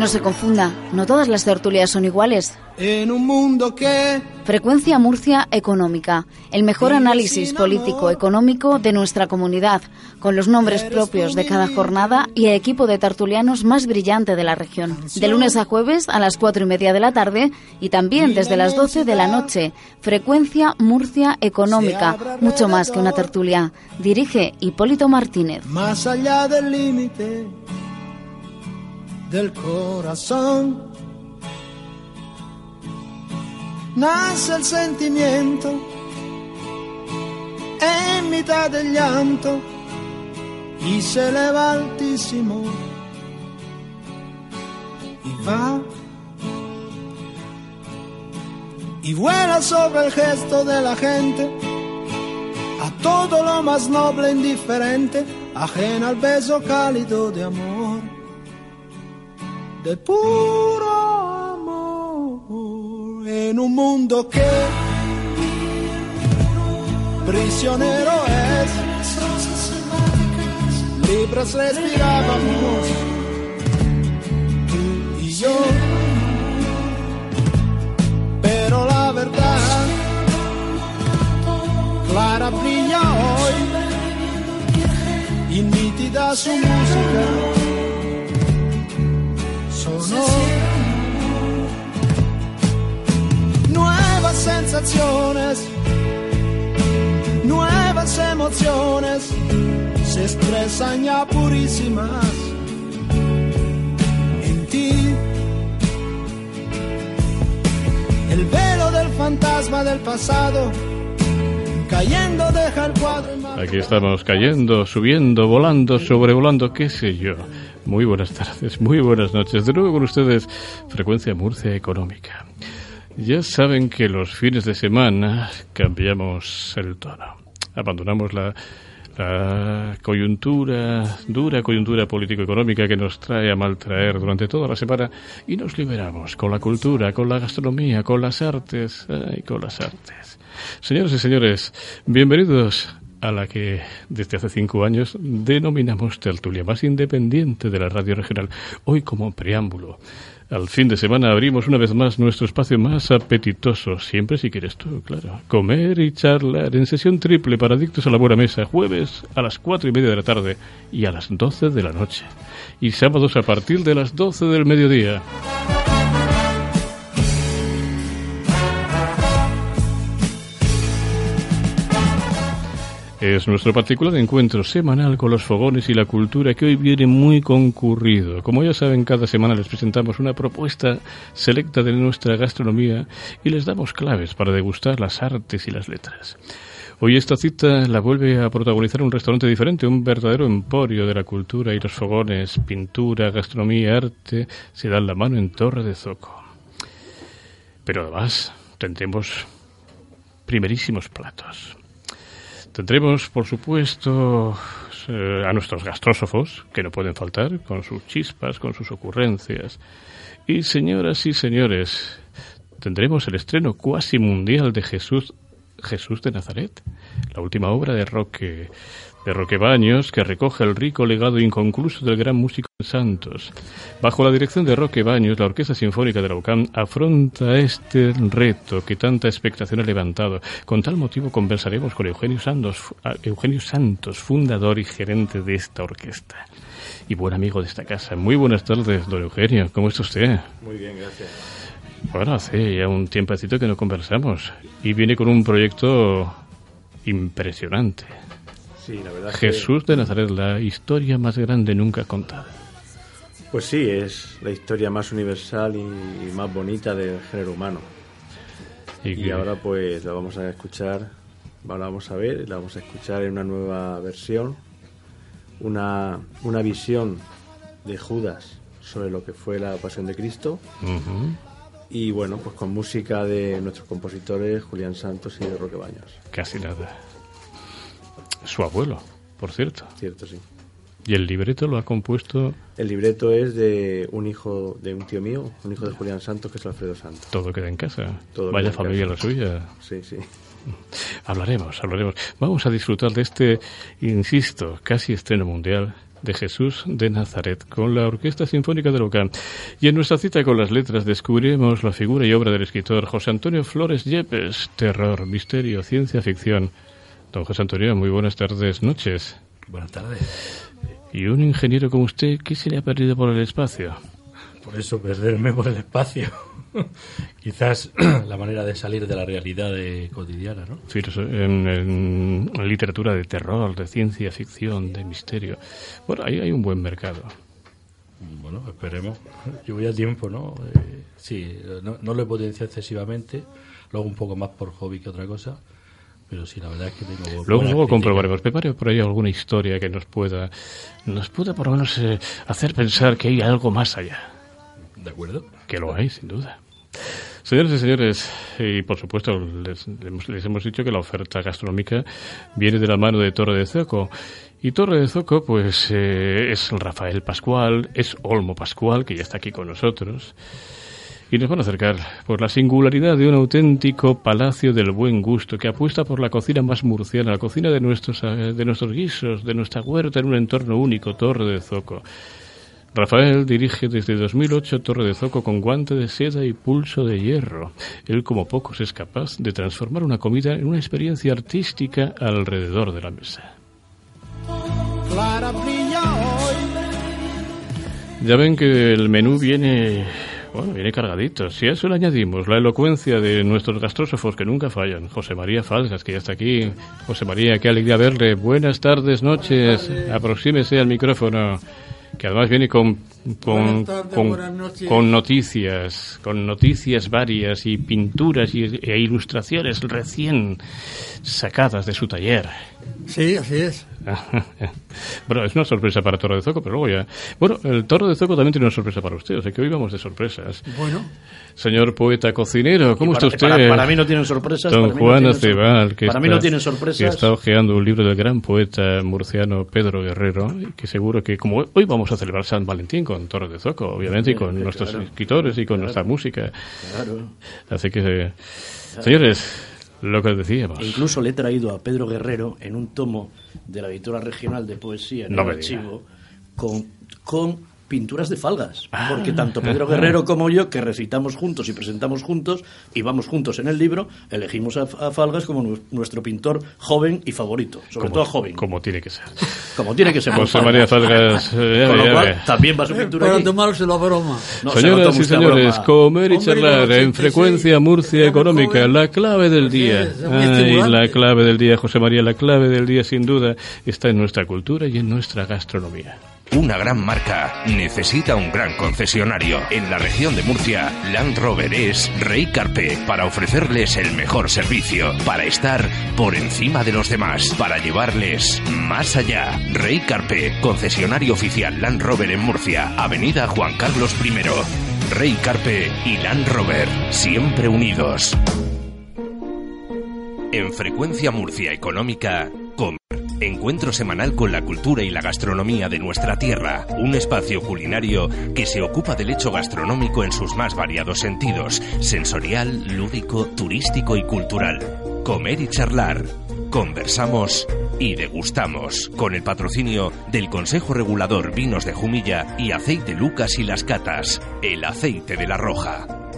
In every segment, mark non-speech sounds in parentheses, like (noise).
No se confunda, no todas las tertulias son iguales. En un mundo que... Frecuencia Murcia Económica, el mejor análisis político-económico de nuestra comunidad, con los nombres propios de cada jornada y el equipo de tertulianos más brillante de la región. De lunes a jueves a las cuatro y media de la tarde y también desde las doce de la noche. Frecuencia Murcia Económica, mucho más que una tertulia. Dirige Hipólito Martínez. Más allá del límite del corazón. Nace el sentimiento en mitad del llanto y se eleva altísimo. Y va. Y vuela sobre el gesto de la gente a todo lo más noble indiferente, ajena al beso cálido de amor de puro amor en un mundo que prisionero es. Libres respirábamos tú y yo, pero la verdad clara brilla hoy y nítida su música Nuevas sensaciones, nuevas emociones se expresan ya purísimas en ti. El velo del fantasma del pasado cayendo deja el cuadro. Aquí estamos cayendo, subiendo, volando, sobrevolando, qué sé yo. Muy buenas tardes, muy buenas noches. De nuevo con ustedes, Frecuencia Murcia Económica. Ya saben que los fines de semana cambiamos el tono. Abandonamos la, la coyuntura, dura coyuntura político-económica que nos trae a maltraer durante toda la semana y nos liberamos con la cultura, con la gastronomía, con las artes, ay, con las artes. Señoras y señores, bienvenidos a la que desde hace cinco años denominamos tertulia más independiente de la radio regional. Hoy como preámbulo. Al fin de semana abrimos una vez más nuestro espacio más apetitoso, siempre si quieres tú, claro. Comer y charlar en sesión triple para adictos a la buena mesa, jueves a las cuatro y media de la tarde y a las doce de la noche. Y sábados a partir de las doce del mediodía. Es nuestro particular encuentro semanal con los fogones y la cultura que hoy viene muy concurrido. Como ya saben, cada semana les presentamos una propuesta selecta de nuestra gastronomía y les damos claves para degustar las artes y las letras. Hoy esta cita la vuelve a protagonizar un restaurante diferente, un verdadero emporio de la cultura y los fogones, pintura, gastronomía, arte, se dan la mano en Torre de Zoco. Pero además tendremos primerísimos platos. Tendremos, por supuesto, eh, a nuestros gastrósofos, que no pueden faltar, con sus chispas, con sus ocurrencias. Y señoras y señores, tendremos el estreno cuasi mundial de Jesús, Jesús de Nazaret, la última obra de Roque de Roque Baños, que recoge el rico legado inconcluso del gran músico Santos. Bajo la dirección de Roque Baños, la Orquesta Sinfónica de la UCAM afronta este reto que tanta expectación ha levantado. Con tal motivo conversaremos con Eugenio Santos, Eugenio Santos, fundador y gerente de esta orquesta. Y buen amigo de esta casa. Muy buenas tardes, don Eugenio. ¿Cómo está usted? Muy bien, gracias. Bueno, hace ya un tiempecito que no conversamos. Y viene con un proyecto impresionante. Jesús de Nazaret, la historia más grande nunca contada. Pues sí, es la historia más universal y más bonita del género humano. Y, ahora pues la vamos a escuchar, la vamos a ver, la vamos a escuchar en una nueva versión, una, una visión de Judas sobre lo que fue la Pasión de Cristo. Y bueno, pues con música de nuestros compositores Julián Santos y de Roque Baños. Casi nada. Su abuelo, por cierto. Cierto, sí. ¿Y el libreto lo ha compuesto? El libreto es de un hijo de un tío mío, un hijo de Julián Santos, que es Alfredo Santos. Todo queda en casa. Vaya familia la suya. Sí, sí. Hablaremos, hablaremos. Vamos a disfrutar de este, insisto, casi estreno mundial de Jesús de Nazaret con la Orquesta Sinfónica de Locán. Y en nuestra cita con las letras descubriremos la figura y obra del escritor José Antonio Flores Yepes, terror, misterio, ciencia ficción. Don José Antonio, muy buenas tardes, noches. Buenas tardes. ¿Y un ingeniero como usted qué se le ha perdido por el espacio? Por eso, perderme por el espacio. (laughs) Quizás (clears throat) la manera de salir de la realidad cotidiana, ¿no? en, literatura de terror, de ciencia ficción, de misterio. Bueno, ahí hay un buen mercado. Bueno, esperemos. Yo voy a tiempo, ¿no? Eh, sí, no, no lo he potenciado excesivamente, lo hago un poco más por hobby que otra cosa pero sí, la verdad es que tengo... Luego, luego comprobaremos. Prepare por ahí alguna historia que nos pueda, nos pueda por lo menos eh, hacer pensar que hay algo más allá. ¿De acuerdo? Que lo hay, sin duda. Señores y señores, y por supuesto les, les, hemos dicho que la oferta gastronómica viene de la mano de Torre de Zoco. Y Torre de Zoco, pues eh, es Rafael Pascual, es Olmo Pascual, que ya está aquí con nosotros y nos van a acercar por la singularidad de un auténtico palacio del buen gusto que apuesta por la cocina más murciana, la cocina de nuestros, eh, de nuestros guisos, de nuestra huerta en un entorno único, Torre de Zoco. Rafael dirige desde 2008 Torre de Zoco con guante de seda y pulso de hierro. Él, como pocos, es capaz de transformar una comida en una experiencia artística alrededor de la mesa. Ya ven que el menú viene bueno, viene cargadito. Si a eso le añadimos la elocuencia de nuestros gastrósofos que nunca fallan, José María Falsas, que ya está aquí. José María, qué alegría verle. Buenas tardes, noches. Aproxímese al micrófono, que además viene con con, con, noticias, con noticias varias y pinturas y, e ilustraciones recién sacadas de su taller. Sí, así es. (laughs) bueno, es una sorpresa para Torre de Zoco, pero luego ya... Bueno, el Torre de Zoco también tiene una sorpresa para usted, o sea que hoy vamos de sorpresas. Bueno. Señor poeta cocinero, ¿cómo está usted? Para, mí no tienen sorpresas. Don Juan Acebal, que, para mí no tienen sorpresas. que está hojeando un libro del gran poeta murciano Pedro Guerrero, que seguro que como hoy vamos a celebrar San Valentín con Torre de Zoco, obviamente, y con nuestros escritores y con nuestra música. Claro. Así que, señores, lo que decíamos. E incluso le he traído a Pedro Guerrero en un tomo de la editora regional de poesía en el archivo con, con pinturas de falgas, ah. porque tanto Pedro Guerrero (laughs) como yo, que recitamos juntos y presentamos juntos y vamos juntos en el libro, elegimos a, Falgas como nuestro pintor joven y favorito, sobre todo joven. Como tiene que ser. Como tiene que ser. José María Falgas. Eh, con lo cual, también va su pintura Para tomarse la broma. Señoras y señores, comer y charlar en frecuencia Murcia Económica, la clave del día. Ay, la clave del día, José María, la clave del día sin duda está en nuestra cultura y en nuestra gastronomía. Una gran marca necesita un gran concesionario. En la región de Murcia, Land Rover es Rey Carpe para ofrecerles el mejor servicio, para estar por encima de los demás, para llevarles más allá. Rey Carpe, concesionario oficial Land Rover en Murcia, Avenida Juan Carlos I. Rey Carpe y Land Rover, siempre unidos. En Frecuencia Murcia Económica, Encuentro semanal con la cultura y la gastronomía de nuestra tierra. Un espacio culinario que se ocupa del hecho gastronómico en sus más variados sentidos, sensorial, lúdico, turístico y cultural. Comer y charlar. Conversamos y degustamos con el patrocinio del Consejo Regulador Vinos de Jumilla y Aceite Lucas y Las Catas, el aceite de la Roja.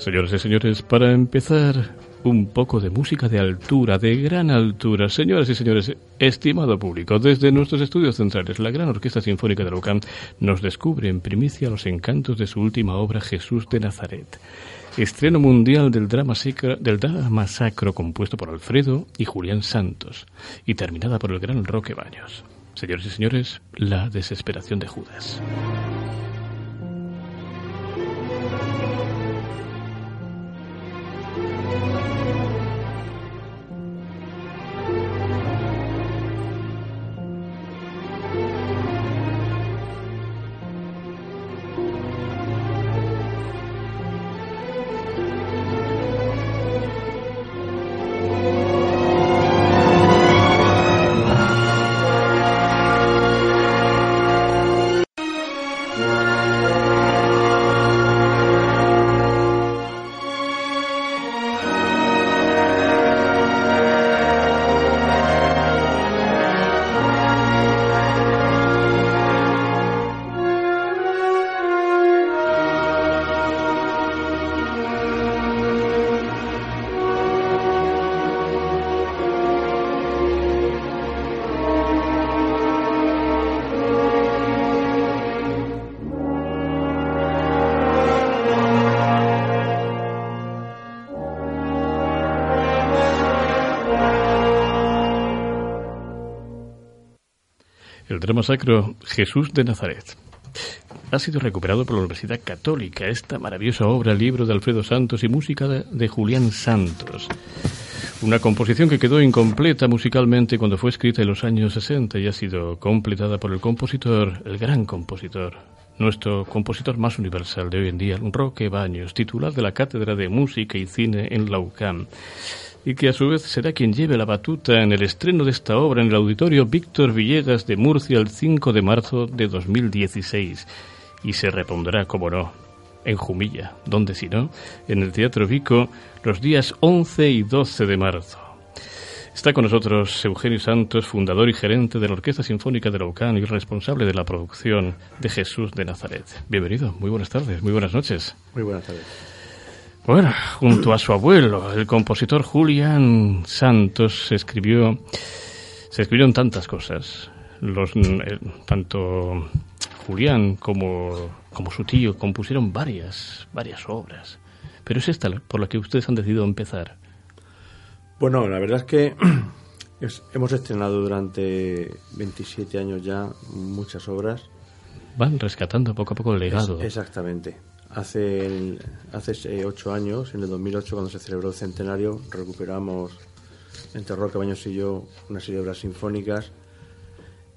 Señoras y señores, para empezar, un poco de música de altura, de gran altura. Señoras y señores, estimado público, desde nuestros estudios centrales, la Gran Orquesta Sinfónica de Locán nos descubre en primicia los encantos de su última obra, Jesús de Nazaret. Estreno mundial del drama, sacro, del drama sacro compuesto por Alfredo y Julián Santos y terminada por el gran Roque Baños. Señores y señores, la desesperación de Judas. Sacro Jesús de Nazaret. Ha sido recuperado por la Universidad Católica esta maravillosa obra, libro de Alfredo Santos y música de, Julián Santos. Una composición que quedó incompleta musicalmente cuando fue escrita en los años 60 y ha sido completada por el compositor, el gran compositor, nuestro compositor más universal de hoy en día, Roque Baños, titular de la Cátedra de Música y Cine en la UCAM y que a su vez será quien lleve la batuta en el estreno de esta obra en el auditorio Víctor Villegas de Murcia el 5 de marzo de 2016 y se repondrá, como no, en Jumilla, donde si no, en el Teatro Vico los días 11 y 12 de marzo. Está con nosotros Eugenio Santos, fundador y gerente de la Orquesta Sinfónica de la y responsable de la producción de Jesús de Nazaret. Bienvenido, muy buenas tardes, muy buenas noches. Muy buenas tardes. Bueno, junto a su abuelo, el compositor Julián Santos, se escribió, se escribieron tantas cosas. Los, eh, tanto Julián como, como su tío compusieron varias, varias obras. Pero es esta por la que ustedes han decidido empezar. Bueno, la verdad es que (clears throat) hemos estrenado durante 27 años ya muchas obras. Van rescatando poco a poco el legado. exactamente. Hace, hace ocho años, en el 2008, cuando se celebró el centenario, recuperamos entre Roca Baños y yo una serie de obras sinfónicas.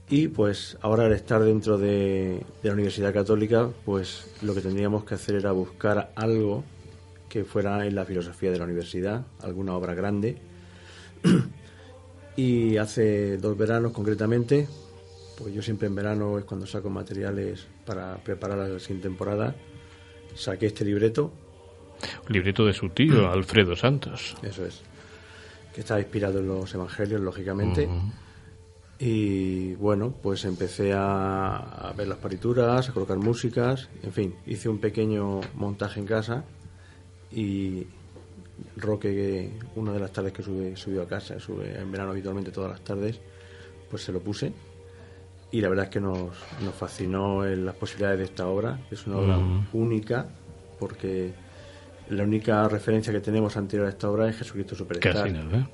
Y pues ahora al estar dentro de, de, la Universidad Católica, pues lo que tendríamos que hacer era buscar algo que fuera en la filosofía de la universidad, alguna obra grande. (clears throat) y hace dos veranos concretamente, pues yo siempre en verano es cuando saco materiales para preparar la siguiente temporada saqué este libreto. Un libreto de su tío, Alfredo Santos. Eso es. Que está inspirado en los evangelios, lógicamente. Y bueno, pues empecé a, ver las partituras, a colocar músicas, en fin, hice un pequeño montaje en casa y Roque, una de las tardes que sube, subió a casa, sube en verano habitualmente todas las tardes, pues se lo puse y la verdad es que nos, nos fascinó las posibilidades de esta obra. Es una obra única porque la única referencia que tenemos anterior a esta obra es Jesucristo Superstar. Casi nada.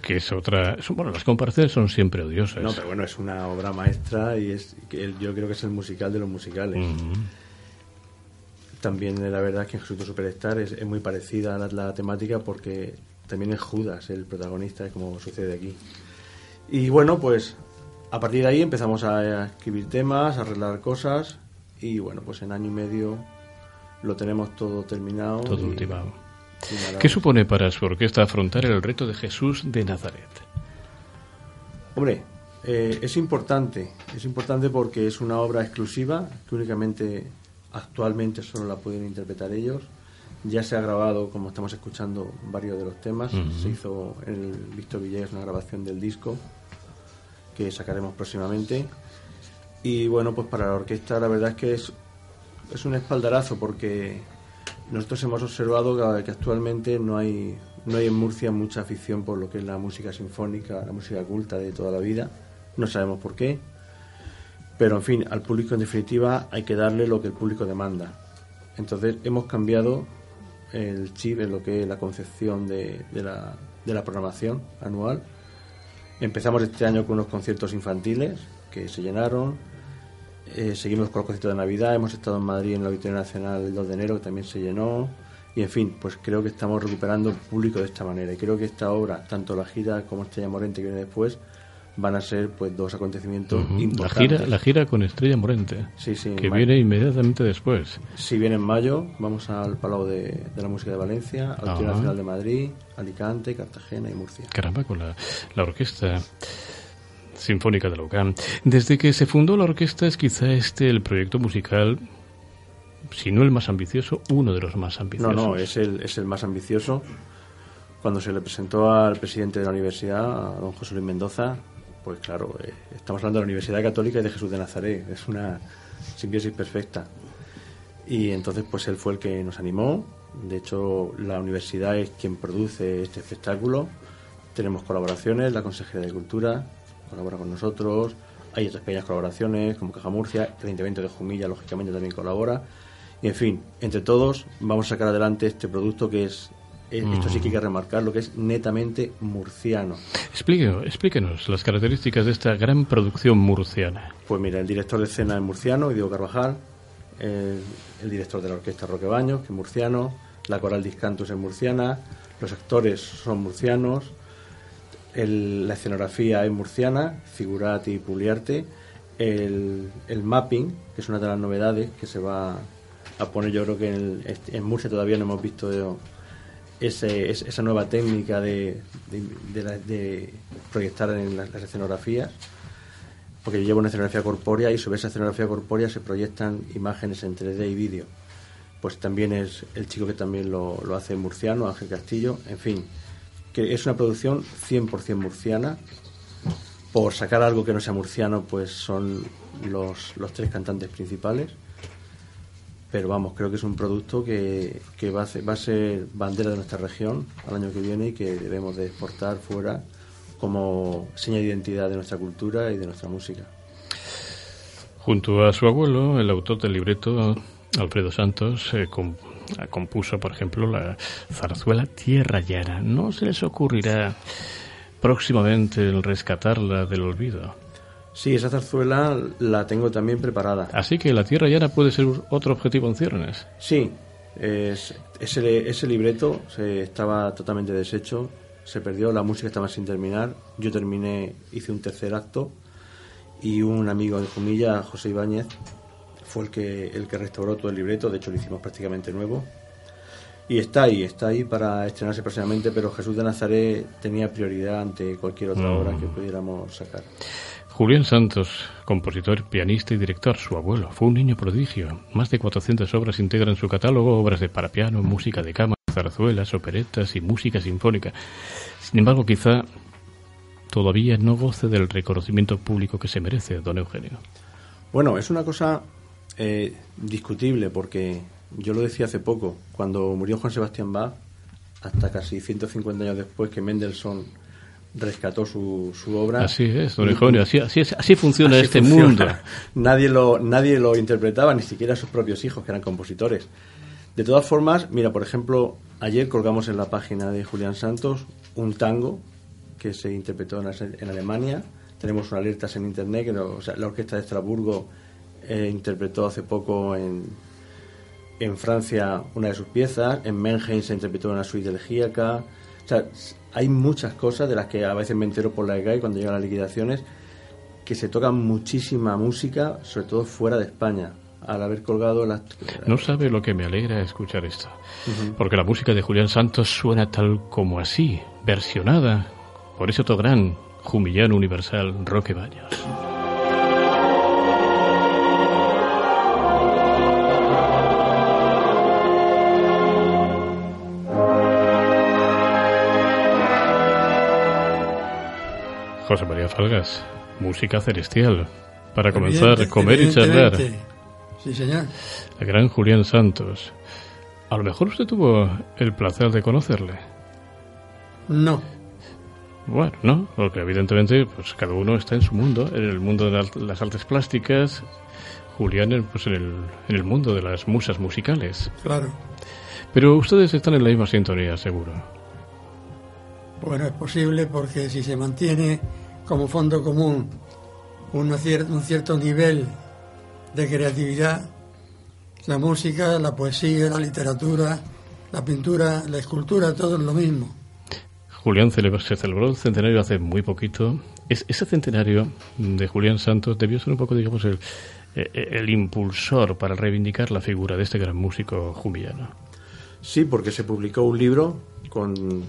Que es otra. bueno, las comparaciones son siempre odiosas. No, pero bueno, es una obra maestra y es yo creo que es el musical de los musicales. También la verdad es que Jesucristo Superstar es, es muy parecida a la, la, temática porque también es Judas el protagonista, como sucede aquí. Y bueno, pues a partir de ahí empezamos a escribir temas, a arreglar cosas y bueno, pues en año y medio lo tenemos todo terminado. Todo ultimado. ¿Qué supone para su orquesta afrontar el reto de Jesús de Nazaret? Hombre, eh, es importante, es importante porque es una obra exclusiva que únicamente actualmente solo la pueden interpretar ellos. Ya se ha grabado, como estamos escuchando, varios de los temas. Se hizo en el Víctor Villegas una grabación del disco que sacaremos próximamente. Y bueno, pues para la orquesta la verdad es que es, es un espaldarazo porque nosotros hemos observado que, actualmente no hay, no hay en Murcia mucha afición por lo que es la música sinfónica, la música culta de toda la vida. No sabemos por qué. Pero en fin, al público en definitiva hay que darle lo que el público demanda. Entonces hemos cambiado el chip en lo que es la concepción de, de, la, de la programación anual Empezamos este año con unos conciertos infantiles que se llenaron. Eh, seguimos con los conciertos de Navidad. Hemos estado en Madrid en la Auditorio Nacional el 2 de enero, que también se llenó. Y en fin, pues creo que estamos recuperando público de esta manera. Y creo que esta obra, tanto la gira como Estrella Morente que viene después, van a ser pues dos acontecimientos importantes. La gira, la gira con Estrella Morente, Sí, sí, que viene inmediatamente después. Si viene en mayo, vamos al Palau de, de la Música de Valencia, al Ajá. Nacional de Madrid, Alicante, Cartagena y Murcia. Caramba, con la, la orquesta sinfónica de la UCAM. Desde que se fundó la orquesta es quizá este el proyecto musical, si no el más ambicioso, uno de los más No, ambiciosos. no, es el, es el más ambicioso. Cuando se le presentó al presidente de la universidad, a don José Luis Mendoza, pues claro, eh, estamos hablando de la Universidad Católica y de Jesús de Nazaret, es una simbiosis perfecta. Y entonces pues él fue el que nos animó, de hecho la universidad es quien produce este espectáculo, tenemos colaboraciones, la Consejería de Cultura colabora con nosotros, hay otras pequeñas colaboraciones como Caja Murcia, el Ayuntamiento de Jumilla lógicamente también colabora, y en fin, entre todos vamos a sacar adelante este producto que es, eh, esto sí que hay que remarcar, lo que es netamente murciano. Explíquenos las características de esta gran producción murciana. Pues mira, el director de escena es murciano, Diego Carvajal, el, el director de la orquesta Roque Baños, que es murciano, la coral Discantus es murciana, los actores son murcianos, el- la escenografía es murciana, Figurati y Puliarte, el, el mapping, que es una de las novedades que se va a poner, yo creo que en, el- en Murcia todavía no hemos visto ese- es- esa nueva técnica de, de- la- de proyectar en las- escenografías porque lleva una escenografía corpórea y sobre esa escenografía corpórea se proyectan imágenes en 3D y vídeo. Pues también es el chico que también lo, hace murciano, Ángel Castillo, en fin, que es una producción 100% murciana. Por sacar algo que no sea murciano, pues son los tres cantantes principales. Pero vamos, creo que es un producto que, que va, a ser, bandera de nuestra región al año que viene y que debemos de exportar fuera como seña de identidad de nuestra cultura y de nuestra música. Junto a su abuelo, el autor del libreto, Alfredo Santos, eh, com- compuso, por ejemplo, la zarzuela Tierra Llana. ¿No se les ocurrirá próximamente el rescatarla del olvido? Sí, esa zarzuela la tengo también preparada. Así que la Tierra Llana puede ser otro objetivo en ciernes. Sí, es- ese, ese libreto se, estaba totalmente deshecho, se perdió, la música estaba sin terminar. Yo terminé, hice un tercer acto y un amigo de Jumilla, José Ibáñez, fue el que, el que restauró todo el libreto, de hecho lo hicimos prácticamente nuevo. Y está ahí, está ahí para estrenarse próximamente, pero Jesús de Nazaret tenía prioridad ante cualquier otra Mm. obra que pudiéramos sacar. Julián Santos, compositor, pianista y director, su abuelo, fue un niño prodigio. Más de 400 obras integran su catálogo, obras de para piano, música de cámara, zarzuelas, operetas y música sinfónica. Sin embargo, quizá todavía no goce del reconocimiento público que se merece, don Eugenio. Bueno, es una cosa eh, discutible porque yo lo decía hace poco, cuando murió Juan Sebastián Bach, hasta casi 150 años después que Mendelssohn rescató su, su obra. Así es, don Eugenio, así, así, así funciona Así este funciona. mundo. (laughs) Nadie lo, nadie lo interpretaba, ni siquiera sus propios hijos, que eran compositores. De todas formas, mira, por ejemplo, ayer colgamos en la página de Julián Santos un tango que se interpretó en, Alemania. Tenemos unas alertas en internet que lo- o sea, la orquesta de Estrasburgo eh, interpretó hace poco en, en Francia una de sus piezas. En Mannheim se interpretó una suite elegíaca. O sea, hay muchas cosas de las que a veces me entero por la EGAI cuando llegan las liquidaciones que se toca muchísima música, sobre todo fuera de España, al haber colgado las... No sabe lo que me alegra escuchar esto. Porque la música de Julián Santos suena tal como así, versionada por ese otro gran jumillano universal, Roque Baños. José María Falgas, música celestial. Para comenzar, comer y charlar. Sí, señor. El gran Julián Santos. A lo mejor usted tuvo el placer de conocerle. No. Bueno, no, porque evidentemente pues cada uno está en su mundo, en el mundo de las- artes plásticas, Julián pues en el, en el mundo de las musas musicales. Claro. Pero ustedes están en la misma sintonía, seguro. Bueno, es posible porque si se mantiene como fondo común un cierto nivel de creatividad, la música, la poesía, la literatura, la pintura, la escultura, todo es lo mismo. Julián se celebró el centenario hace muy poquito. Es, ese centenario de Julián Santos debió ser un poco, digamos, el, eh, el impulsor para reivindicar la figura de este gran músico jumillano. Sí, porque se publicó un libro con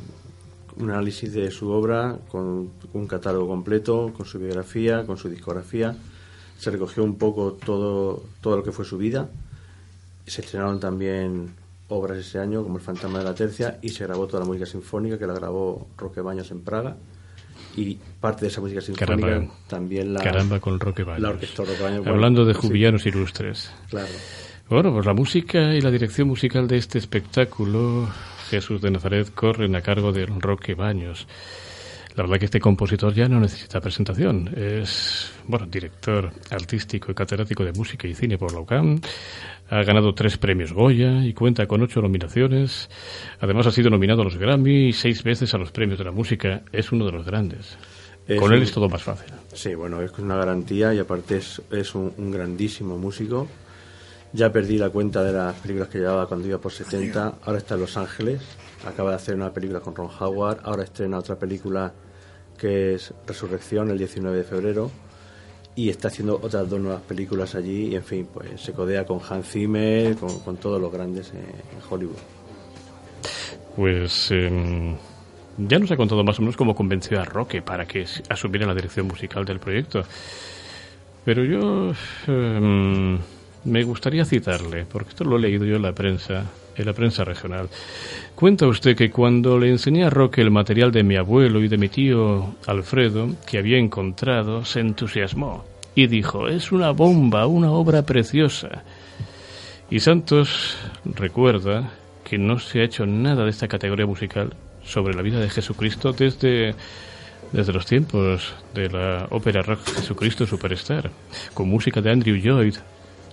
un análisis de su obra, con un catálogo completo, con su biografía, con su discografía. Se recogió un poco todo, todo lo que fue su vida. Se estrenaron también obras ese año, como El Fantasma de la Tercia, y se grabó toda la música sinfónica que la grabó Roque Baños en Praga. Y parte de esa música sinfónica también la, caramba con Roque Baños. La orquesta Roque Baños. Hablando de jubillanos ilustres. Claro. Bueno, pues la música y la dirección musical de este espectáculo, Jesús de Nazaret, corren a cargo de Roque Baños. La verdad que este compositor ya no necesita presentación. Es, bueno, director artístico y catedrático de música y cine por la UCAM. Ha ganado tres premios Goya y cuenta con ocho nominaciones. Además ha sido nominado a los Grammy y seis veces a los premios de la música. Es uno de los grandes. con él es todo más fácil. Sí, bueno, es una garantía y aparte es, es un, un grandísimo músico ya perdí la cuenta de las películas que llevaba cuando iba por 70. Ahora está en Los Ángeles. Acaba de hacer una película con Ron Howard. Ahora estrena otra película que es Resurrección el 19 de febrero. Y está haciendo otras dos nuevas películas allí. Y en fin, pues se codea con Hans Zimmer, con, todos los grandes en, Hollywood. Pues em, ya nos ha contado más o menos cómo convenció a Roque para que asumiera la dirección musical del proyecto. Pero yo. Em, me gustaría citarle, porque esto lo he leído yo en la prensa, en la prensa regional. Cuenta usted que cuando le enseñé a Roque el material de mi abuelo y de mi tío Alfredo, que había encontrado, se entusiasmó y dijo, es una bomba, una obra preciosa. Y Santos recuerda que no se ha hecho nada de esta categoría musical sobre la vida de Jesucristo desde desde los tiempos de la ópera rock Jesucristo Superstar, con música de Andrew Lloyd,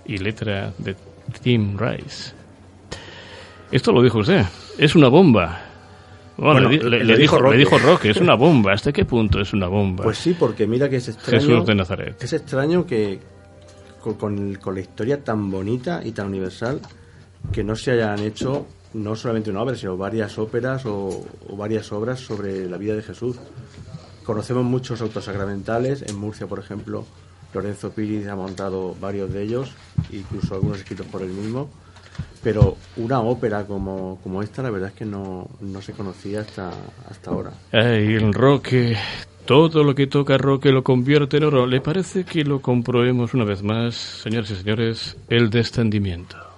y letra de Tim Rice. Esto lo dijo usted. Es una bomba. Bueno, le, dijo, Roque. dijo Roque, es una bomba. ¿Hasta qué punto es una bomba? Pues sí, porque mira que es extraño. Jesús de Nazaret. Es extraño que con, con, la historia tan bonita y tan universal que no se hayan hecho no solamente una obra, sino varias óperas o, o varias obras sobre la vida de Jesús. Conocemos muchos autos sacramentales, en Murcia, por ejemplo, Lorenzo Piri ha montado varios de ellos, incluso algunos escritos por él mismo, pero una ópera como, como esta la verdad es que no, no se conocía hasta, hasta ahora. Ay, el Roque, todo lo que toca Roque lo convierte en oro. ¿Le parece que lo comprobemos una vez más, señores y señores, el descendimiento?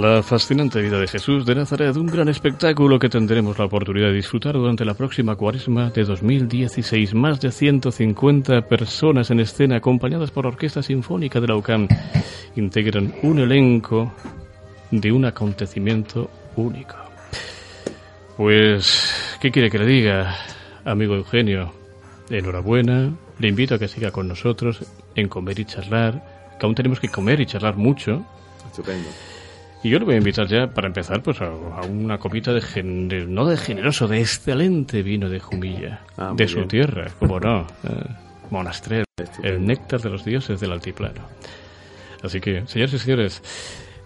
La fascinante vida de Jesús de Nazaret, un gran espectáculo que tendremos la oportunidad de disfrutar durante la próxima cuaresma de 2016. Más de 150 personas en escena acompañadas por la Orquesta Sinfónica de la UCAM integran un elenco de un acontecimiento único. Pues, ¿qué quiere que le diga, amigo Eugenio? Enhorabuena, le invito a que siga con nosotros en comer y charlar, que aún tenemos que comer y charlar mucho. Estupendo. Y yo le voy a invitar ya, para empezar, pues a, una copita de, no de generoso, de excelente vino de Jumilla, ah, de su tierra, como no, (laughs) eh, el néctar de los dioses del altiplano. Así que, señores y señores,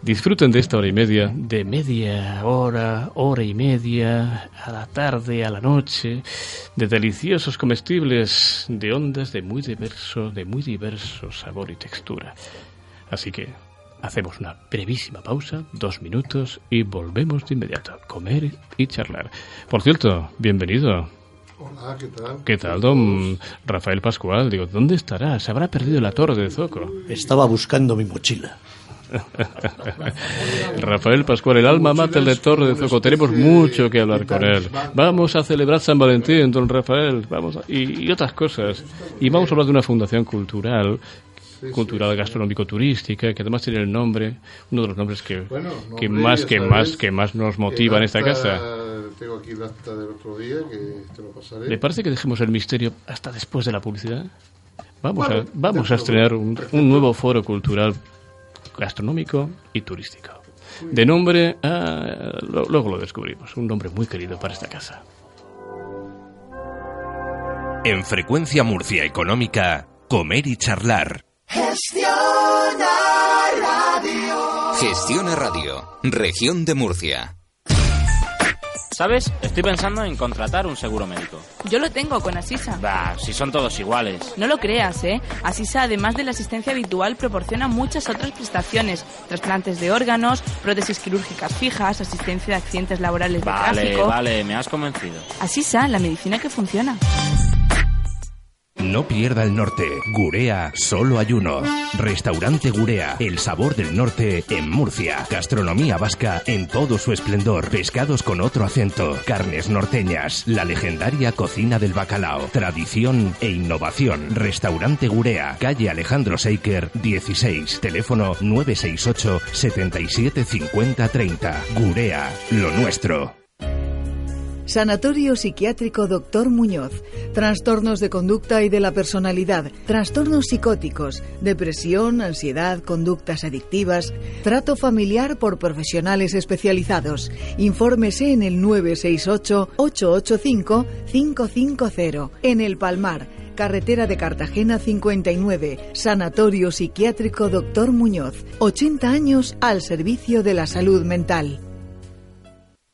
Disfruten de esta hora y media, de media hora, hora y media, a la tarde, a la noche, de deliciosos comestibles, de ondas de muy diverso, de muy diverso sabor y textura. Así que hacemos una brevísima pausa, dos minutos, y volvemos de inmediato. Comer y charlar. Por cierto, bienvenido. Hola, ¿qué tal? ¿Qué tal, don Rafael Pascual? Digo, ¿dónde estará? ¿Se habrá perdido la torre de Zoco? Estaba buscando mi mochila. (laughs) Rafael Pascual, el alma mater de Torre de Zoco. Tenemos mucho que hablar con él. Vamos a celebrar San Valentín, don Rafael. Vamos y, otras cosas. Y vamos a hablar de una fundación cultural cultural gastronómico turística que además tiene el nombre uno de los nombres que, que más que más que más nos motiva en esta casa tengo aquí el acta del otro día que te lo pasaré ¿le parece que dejemos el misterio hasta después de la publicidad? vamos a vamos a estrenar un, un nuevo foro cultural gastronómico y turístico. De nombre, ah, luego lo descubrimos, un nombre muy querido para esta casa. En Frecuencia Murcia Económica, comer y charlar. Gestiona Radio. Gestiona Radio, región de Murcia. ¿Sabes? Estoy pensando en contratar un seguro médico. Yo lo tengo con Asisa. Bah, si son todos iguales. No lo creas, ¿eh? Asisa, además de la asistencia habitual, proporciona muchas otras prestaciones. Trasplantes de órganos, prótesis quirúrgicas fijas, asistencia de accidentes laborales de tráfico. Vale, vale, me has convencido. Asisa, la medicina que funciona. No pierda el norte. Gurea, solo hay uno. Restaurante Gurea, el sabor del norte en Murcia. Gastronomía vasca en todo su esplendor. Pescados con otro acento. Carnes norteñas. La legendaria cocina del bacalao. Tradición e innovación. Restaurante Gurea, calle Alejandro Seiker, 16. Teléfono 968 77 50 30. Gurea, lo nuestro. Sanatorio Psiquiátrico Doctor Muñoz. Trastornos de conducta y de la personalidad. Trastornos psicóticos. Depresión, ansiedad, conductas adictivas. Trato familiar por profesionales especializados. Infórmese en el 968-885-550. En El Palmar. Carretera de Cartagena 59, Sanatorio Psiquiátrico Doctor Muñoz, 80 años al servicio de la salud mental.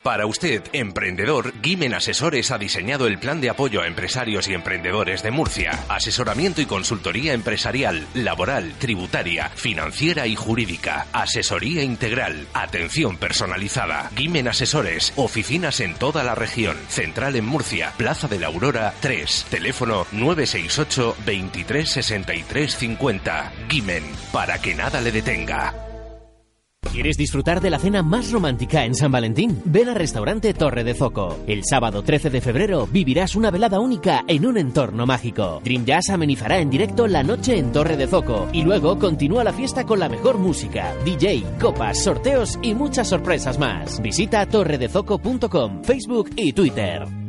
Para usted, emprendedor, Gimen Asesores ha diseñado el plan de apoyo a empresarios y emprendedores de Murcia. Asesoramiento y consultoría empresarial, laboral, tributaria, financiera y jurídica. Asesoría integral. Atención personalizada. Gimen Asesores. Oficinas en toda la región. Central en Murcia. Plaza de la Aurora 3. Teléfono 968 23 63 50. Gimen. Para que nada le detenga. ¿Quieres disfrutar de la cena más romántica en San Valentín? Ven al restaurante Torre de Zoco. El sábado 13 de febrero vivirás una velada única en un entorno mágico. Dream Jazz amenizará en directo la noche en Torre de Zoco y luego continúa la fiesta con la mejor música, DJ, copas, sorteos y muchas sorpresas más. Visita torredezoco.com, Facebook y Twitter.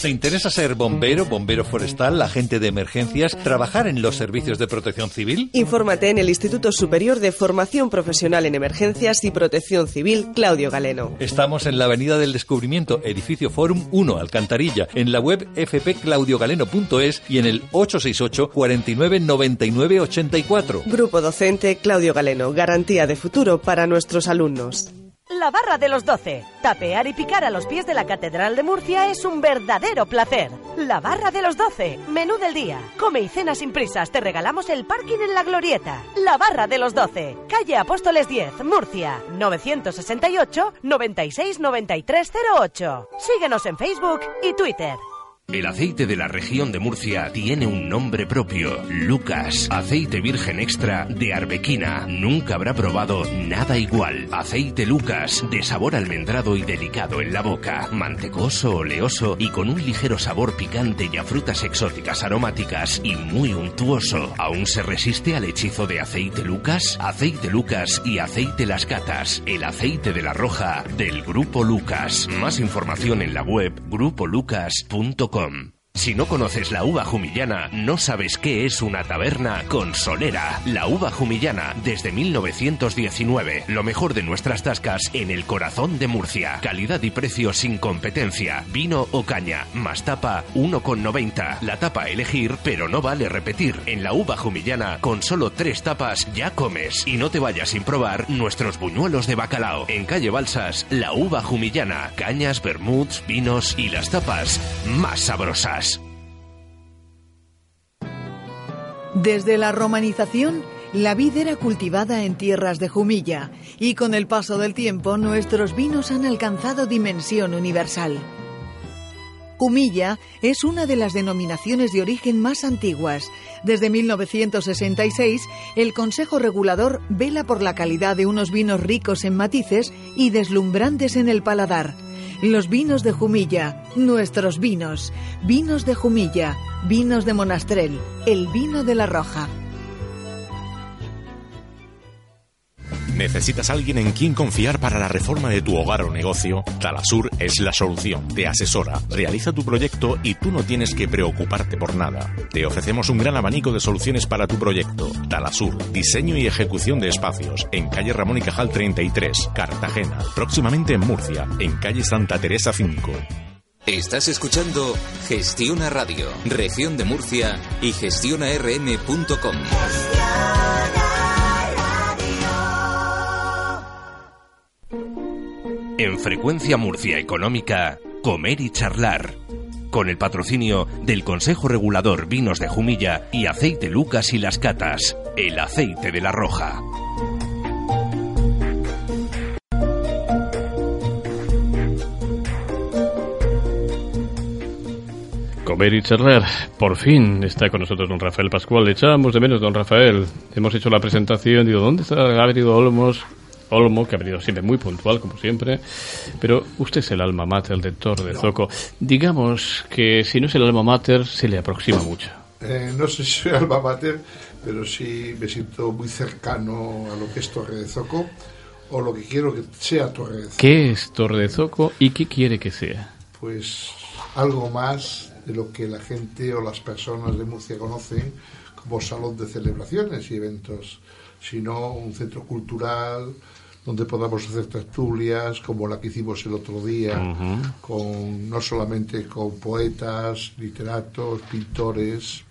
¿Te interesa ser bombero, bombero forestal, agente de emergencias, trabajar en los servicios de protección civil? Infórmate en el Instituto Superior de Formación Profesional en Emergencias y Protección Civil, Claudio Galeno. Estamos en la Avenida del Descubrimiento, edificio Forum 1, Alcantarilla, en la web fpclaudiogaleno.es y en el 868 49 99 84. Grupo docente Claudio Galeno, garantía de futuro para nuestros alumnos. La barra de los 12. Tapear y picar a los pies de la Catedral de Murcia es un verdadero placer. La barra de los 12. Menú del día. Come y cena sin prisas. Te regalamos el parking en la glorieta. La barra de los 12. Calle Apóstoles 10, Murcia. 968 96 93 08. Síguenos en Facebook y Twitter. El aceite de la región de Murcia tiene un nombre propio, Lucas, aceite virgen extra de arbequina. Nunca habrá probado nada igual. Aceite Lucas, de sabor almendrado y delicado en la boca, mantecoso, oleoso y con un ligero sabor picante y a frutas exóticas aromáticas y muy untuoso. ¿Aún se resiste al hechizo de aceite Lucas? Aceite Lucas y aceite Las Catas, el aceite de la roja del Grupo Lucas. Más información en la web grupolucas.com. Welcome. Si no conoces la uva jumillana, no sabes qué es una taberna con solera. La uva jumillana desde 1919. Lo mejor de nuestras tascas en el corazón de Murcia. Calidad y precio sin competencia. Vino o caña. Más tapa 1,90. La tapa elegir, pero no vale repetir. En la uva jumillana, con solo tres tapas ya comes. Y no te vayas sin probar nuestros buñuelos de bacalao. En calle Balsas, la uva jumillana. Cañas, vermuts, vinos y las tapas más sabrosas. Desde la romanización, la vid era cultivada en tierras de Jumilla y con el paso del tiempo nuestros vinos han alcanzado dimensión universal. Jumilla es una de las denominaciones de origen más antiguas. Desde 1966, el Consejo Regulador vela por la calidad de unos vinos ricos en matices y deslumbrantes en el paladar. Los vinos de Jumilla, nuestros vinos, vinos de Jumilla, vinos de Monastrell, el vino de la Roja. ¿Necesitas alguien en quien confiar para la reforma de tu hogar o negocio? Talasur es la solución. Te asesora, realiza tu proyecto y tú no tienes que preocuparte por nada. Te ofrecemos un gran abanico de soluciones para tu proyecto. Talasur, diseño y ejecución de espacios en calle Ramón y Cajal 33, Cartagena. Próximamente en Murcia, en calle Santa Teresa 5. Estás escuchando Gestiona Radio, región de Murcia y gestionarm.com. En Frecuencia Murcia Económica, Comer y Charlar. Con el patrocinio del Consejo Regulador Vinos de Jumilla y Aceite Lucas y Las Catas, el aceite de la Roja. Comer y charlar. Por fin está con nosotros don Rafael Pascual. Le echábamos de menos, don Rafael. Hemos hecho la presentación. Digo, ¿dónde está? Venido Olmos. Olmo, que ha venido siempre muy puntual, como siempre, pero usted es el alma mater del Tor de Zoco. Digamos que si no es el alma mater, se le aproxima mucho. Eh, no sé si soy alma mater, pero sí me siento muy cercano a lo que es Torre de Zoco, o lo que quiero que sea Torre de Zoco. ¿Qué es Torre de Zoco y qué quiere que sea? Pues algo más de lo que la gente o las personas de Murcia conocen como salón de celebraciones y eventos, sino un centro cultural, donde podamos hacer tertulias como la que hicimos el otro día, con no solamente con poetas, literatos, pintores.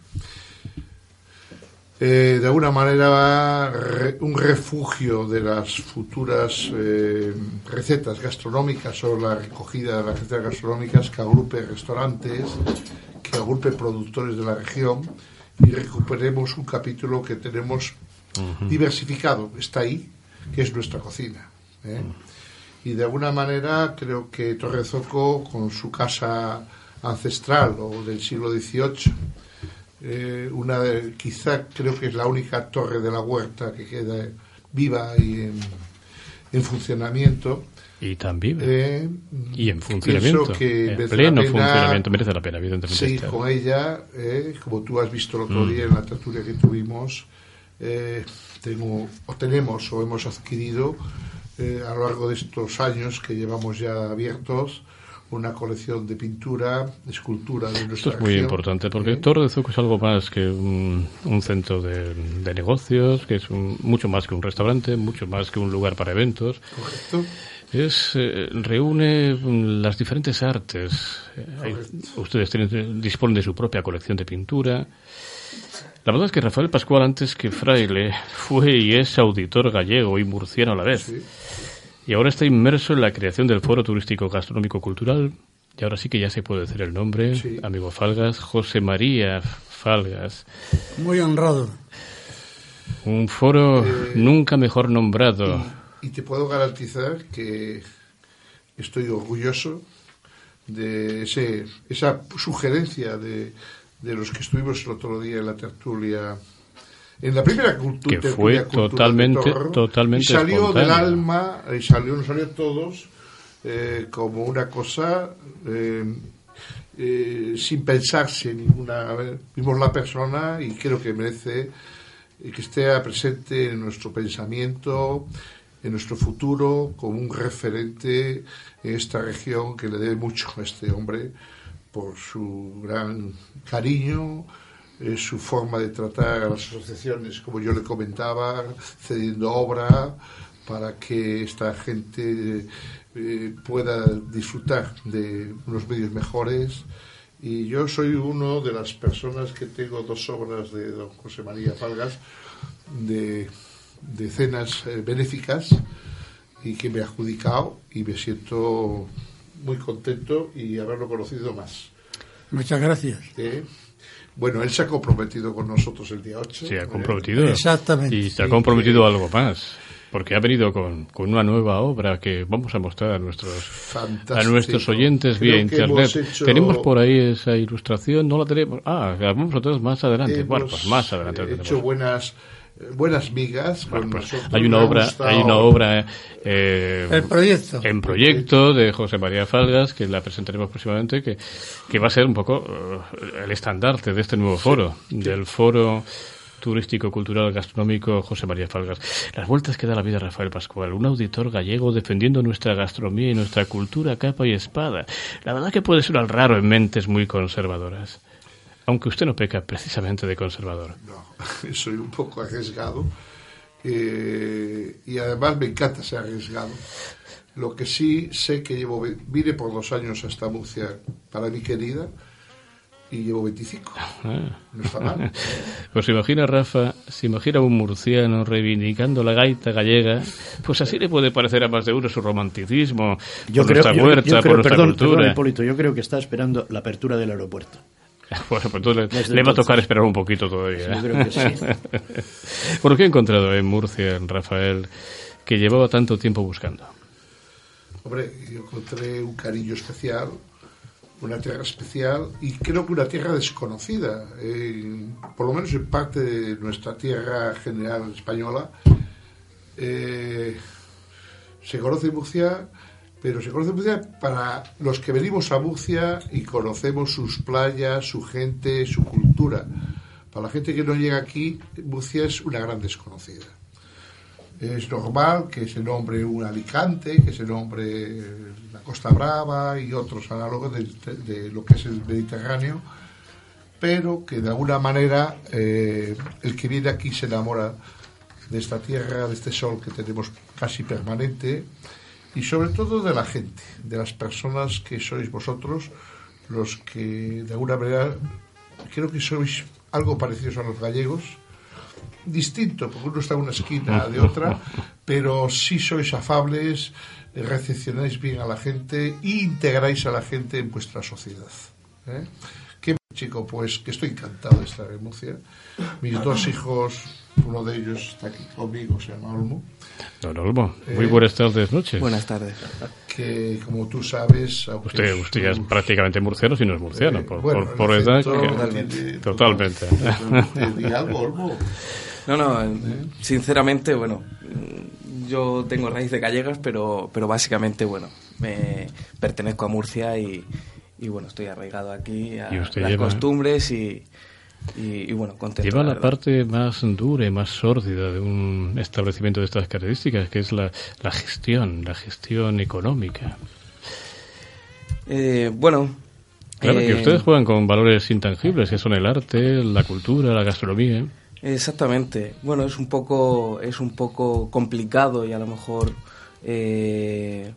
Eh, de alguna manera un refugio de las futuras eh, recetas gastronómicas o la recogida de las recetas gastronómicas que agrupe restaurantes, que agrupe productores de la región y recuperemos un capítulo que tenemos diversificado, está ahí, que es nuestra cocina. ¿eh? Y de alguna manera creo que Torrezoco, con su casa ancestral o del siglo XVIII, eh, una de, quizá creo que es la única torre de la huerta que queda viva y en, en funcionamiento. Y tan viva. Eh, y en funcionamiento. Que en pleno funcionamiento merece la pena, evidentemente. Sí, estar. con ella, eh, como tú has visto el otro Mm. día en la tertulia que tuvimos, tengo, o tenemos o hemos adquirido eh, a lo largo de estos años que llevamos ya abiertos una colección de pintura, de escultura de Esto nuestra es muy importante porque Torre de es algo más que un, un centro de, de negocios, que es un- mucho más que un restaurante, mucho más que un lugar para eventos. Correcto. Es, eh, reúne mm, las diferentes artes. Eh, hay- ustedes tienen, disponen de su propia colección de pintura. La verdad es que Rafael Pascual, antes que fraile, fue y es auditor gallego y murciano a la vez. Y ahora está inmerso en la creación del Foro Turístico Gastronómico Cultural. Y ahora sí que ya se puede decir el nombre, Sí. amigo Falgas, José María Falgas. Muy honrado. Un foro Eh, nunca mejor nombrado. Y te puedo garantizar que estoy orgulloso de ese, esa sugerencia de, de los que estuvimos el otro día en la tertulia, en la primera cultu- Que fue cultural de totalmente- Torro, totalmente y salió del espontánea. alma, y salió, nos salió a todos eh, como una cosa eh, eh, sin pensarse ninguna vez. Vimos la persona y creo que merece eh, que esté presente en nuestro pensamiento, en nuestro futuro, como un referente en esta región que le debe mucho a este hombre por su gran cariño, eh, su forma de tratar a las asociaciones, como yo le comentaba, cediendo obra para que esta gente eh, pueda disfrutar de unos medios mejores. Y yo soy uno de las personas que tengo dos obras de don José María Falgas de, de cenas eh, benéficas y que me ha adjudicado y me siento muy contento y haberlo conocido más. Muchas gracias. Eh, bueno, él se ha comprometido con nosotros el día 8. Se ha comprometido. Exactamente. Y se ha comprometido algo más. Porque ha venido con, con, una nueva obra que vamos a mostrar a nuestros a nuestros oyentes Creo vía internet. hecho- Tenemos por ahí esa ilustración, no la tenemos. Ah, la vamos a tener más adelante. bueno, pues más adelante. la eh, tenemos. hecho buenas buenas migas con Pues hay una obra, gustado. hay una obra eh, El proyecto. en proyecto de José María Falgas que la presentaremos próximamente que, que va a ser un poco eh, el estandarte de este nuevo foro, del foro turístico, cultural, gastronómico José María Falgas. Las vueltas que da la vida Rafael Pascual, un auditor gallego defendiendo nuestra gastronomía y nuestra cultura capa y espada. La verdad que puede sonar raro en mentes muy conservadoras. Aunque usted no peca precisamente de conservador. No, (laughs) soy un poco arriesgado eh, y además me encanta ser arriesgado. Lo que sí sé que llevo, vine por dos años a esta Murcia para mi querida y llevo 25. Ah. No está mal. (laughs) Pues imagina, Rafa, se imagina un murciano reivindicando la gaita gallega, pues así le puede parecer a más de uno su romanticismo Yo por creo, nuestra yo- huerta, yo por creo- nuestra perdón, cultura. perdón, Hipólito, yo creo que está esperando la apertura del aeropuerto. (laughs) Bueno, pues entonces Desde le va a tocar esperar un poquito todavía. Yo creo que sí. (laughs) ¿Por qué he encontrado en Murcia, en Rafael, que llevaba tanto tiempo buscando? Hombre, yo encontré un cariño especial, una tierra especial y creo que una tierra desconocida, en- por lo menos en parte de nuestra tierra general española. Eh, se conoce Murcia, pero se conoce Murcia para los que venimos a Murcia y conocemos sus playas, su gente, su cultura. Para la gente que no llega aquí, Murcia es una gran desconocida. Es normal que se nombre un Alicante, que se nombre la Costa Brava y otros análogos de, de lo que es el Mediterráneo, pero que de alguna manera eh, el que viene aquí se enamora de esta tierra, de este sol que tenemos casi permanente y sobre todo de la gente, de las personas que sois vosotros, los que de alguna manera creo que sois algo parecidos a los gallegos, distinto, porque uno está en una esquina de otra, (laughs) pero sí sois afables, recepcionáis bien a la gente e integráis a la gente en vuestra sociedad. ¿eh? Qué chico, pues que estoy encantado de estar en Murcia. Mis dos hijos, uno de ellos está aquí conmigo, se llama Olmo. Don Olmo, muy Eh, buenas tardes, noches. Buenas tardes. Que como tú sabes, Usted, es usted ya es prácticamente murciano, si no es murciano, Eh, por, bueno, por, por edad. que- totalmente- totalmente. algo, Olmo. No, no, eh, sinceramente, bueno, mm, yo tengo raíces gallegas, pero, pero básicamente, bueno, me pertenezco a Murcia y, y, bueno, estoy arraigado aquí a Y usted las lleva- costumbres y, y, y, bueno, contento. Lleva la parte más dura y más sórdida de un establecimiento de estas características, que es la, la gestión, la gestión económica. Eh, bueno, Claro, que eh, ustedes juegan con valores intangibles, que son el arte, la cultura, la gastronomía. Exactamente. Bueno, es un poco, es un poco complicado y a lo mejor eh,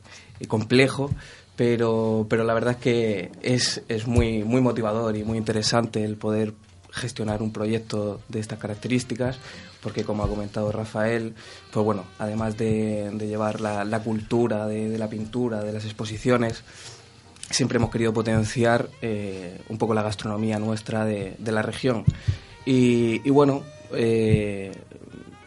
complejo, pero, pero la verdad es que es, es muy, muy motivador y muy interesante el poder gestionar un proyecto de estas características, porque como ha comentado Rafael, pues bueno, además de, llevar la, la cultura de, la pintura, de las exposiciones, siempre hemos querido potenciar eh, un poco la gastronomía nuestra de, la región. Y, bueno, eh,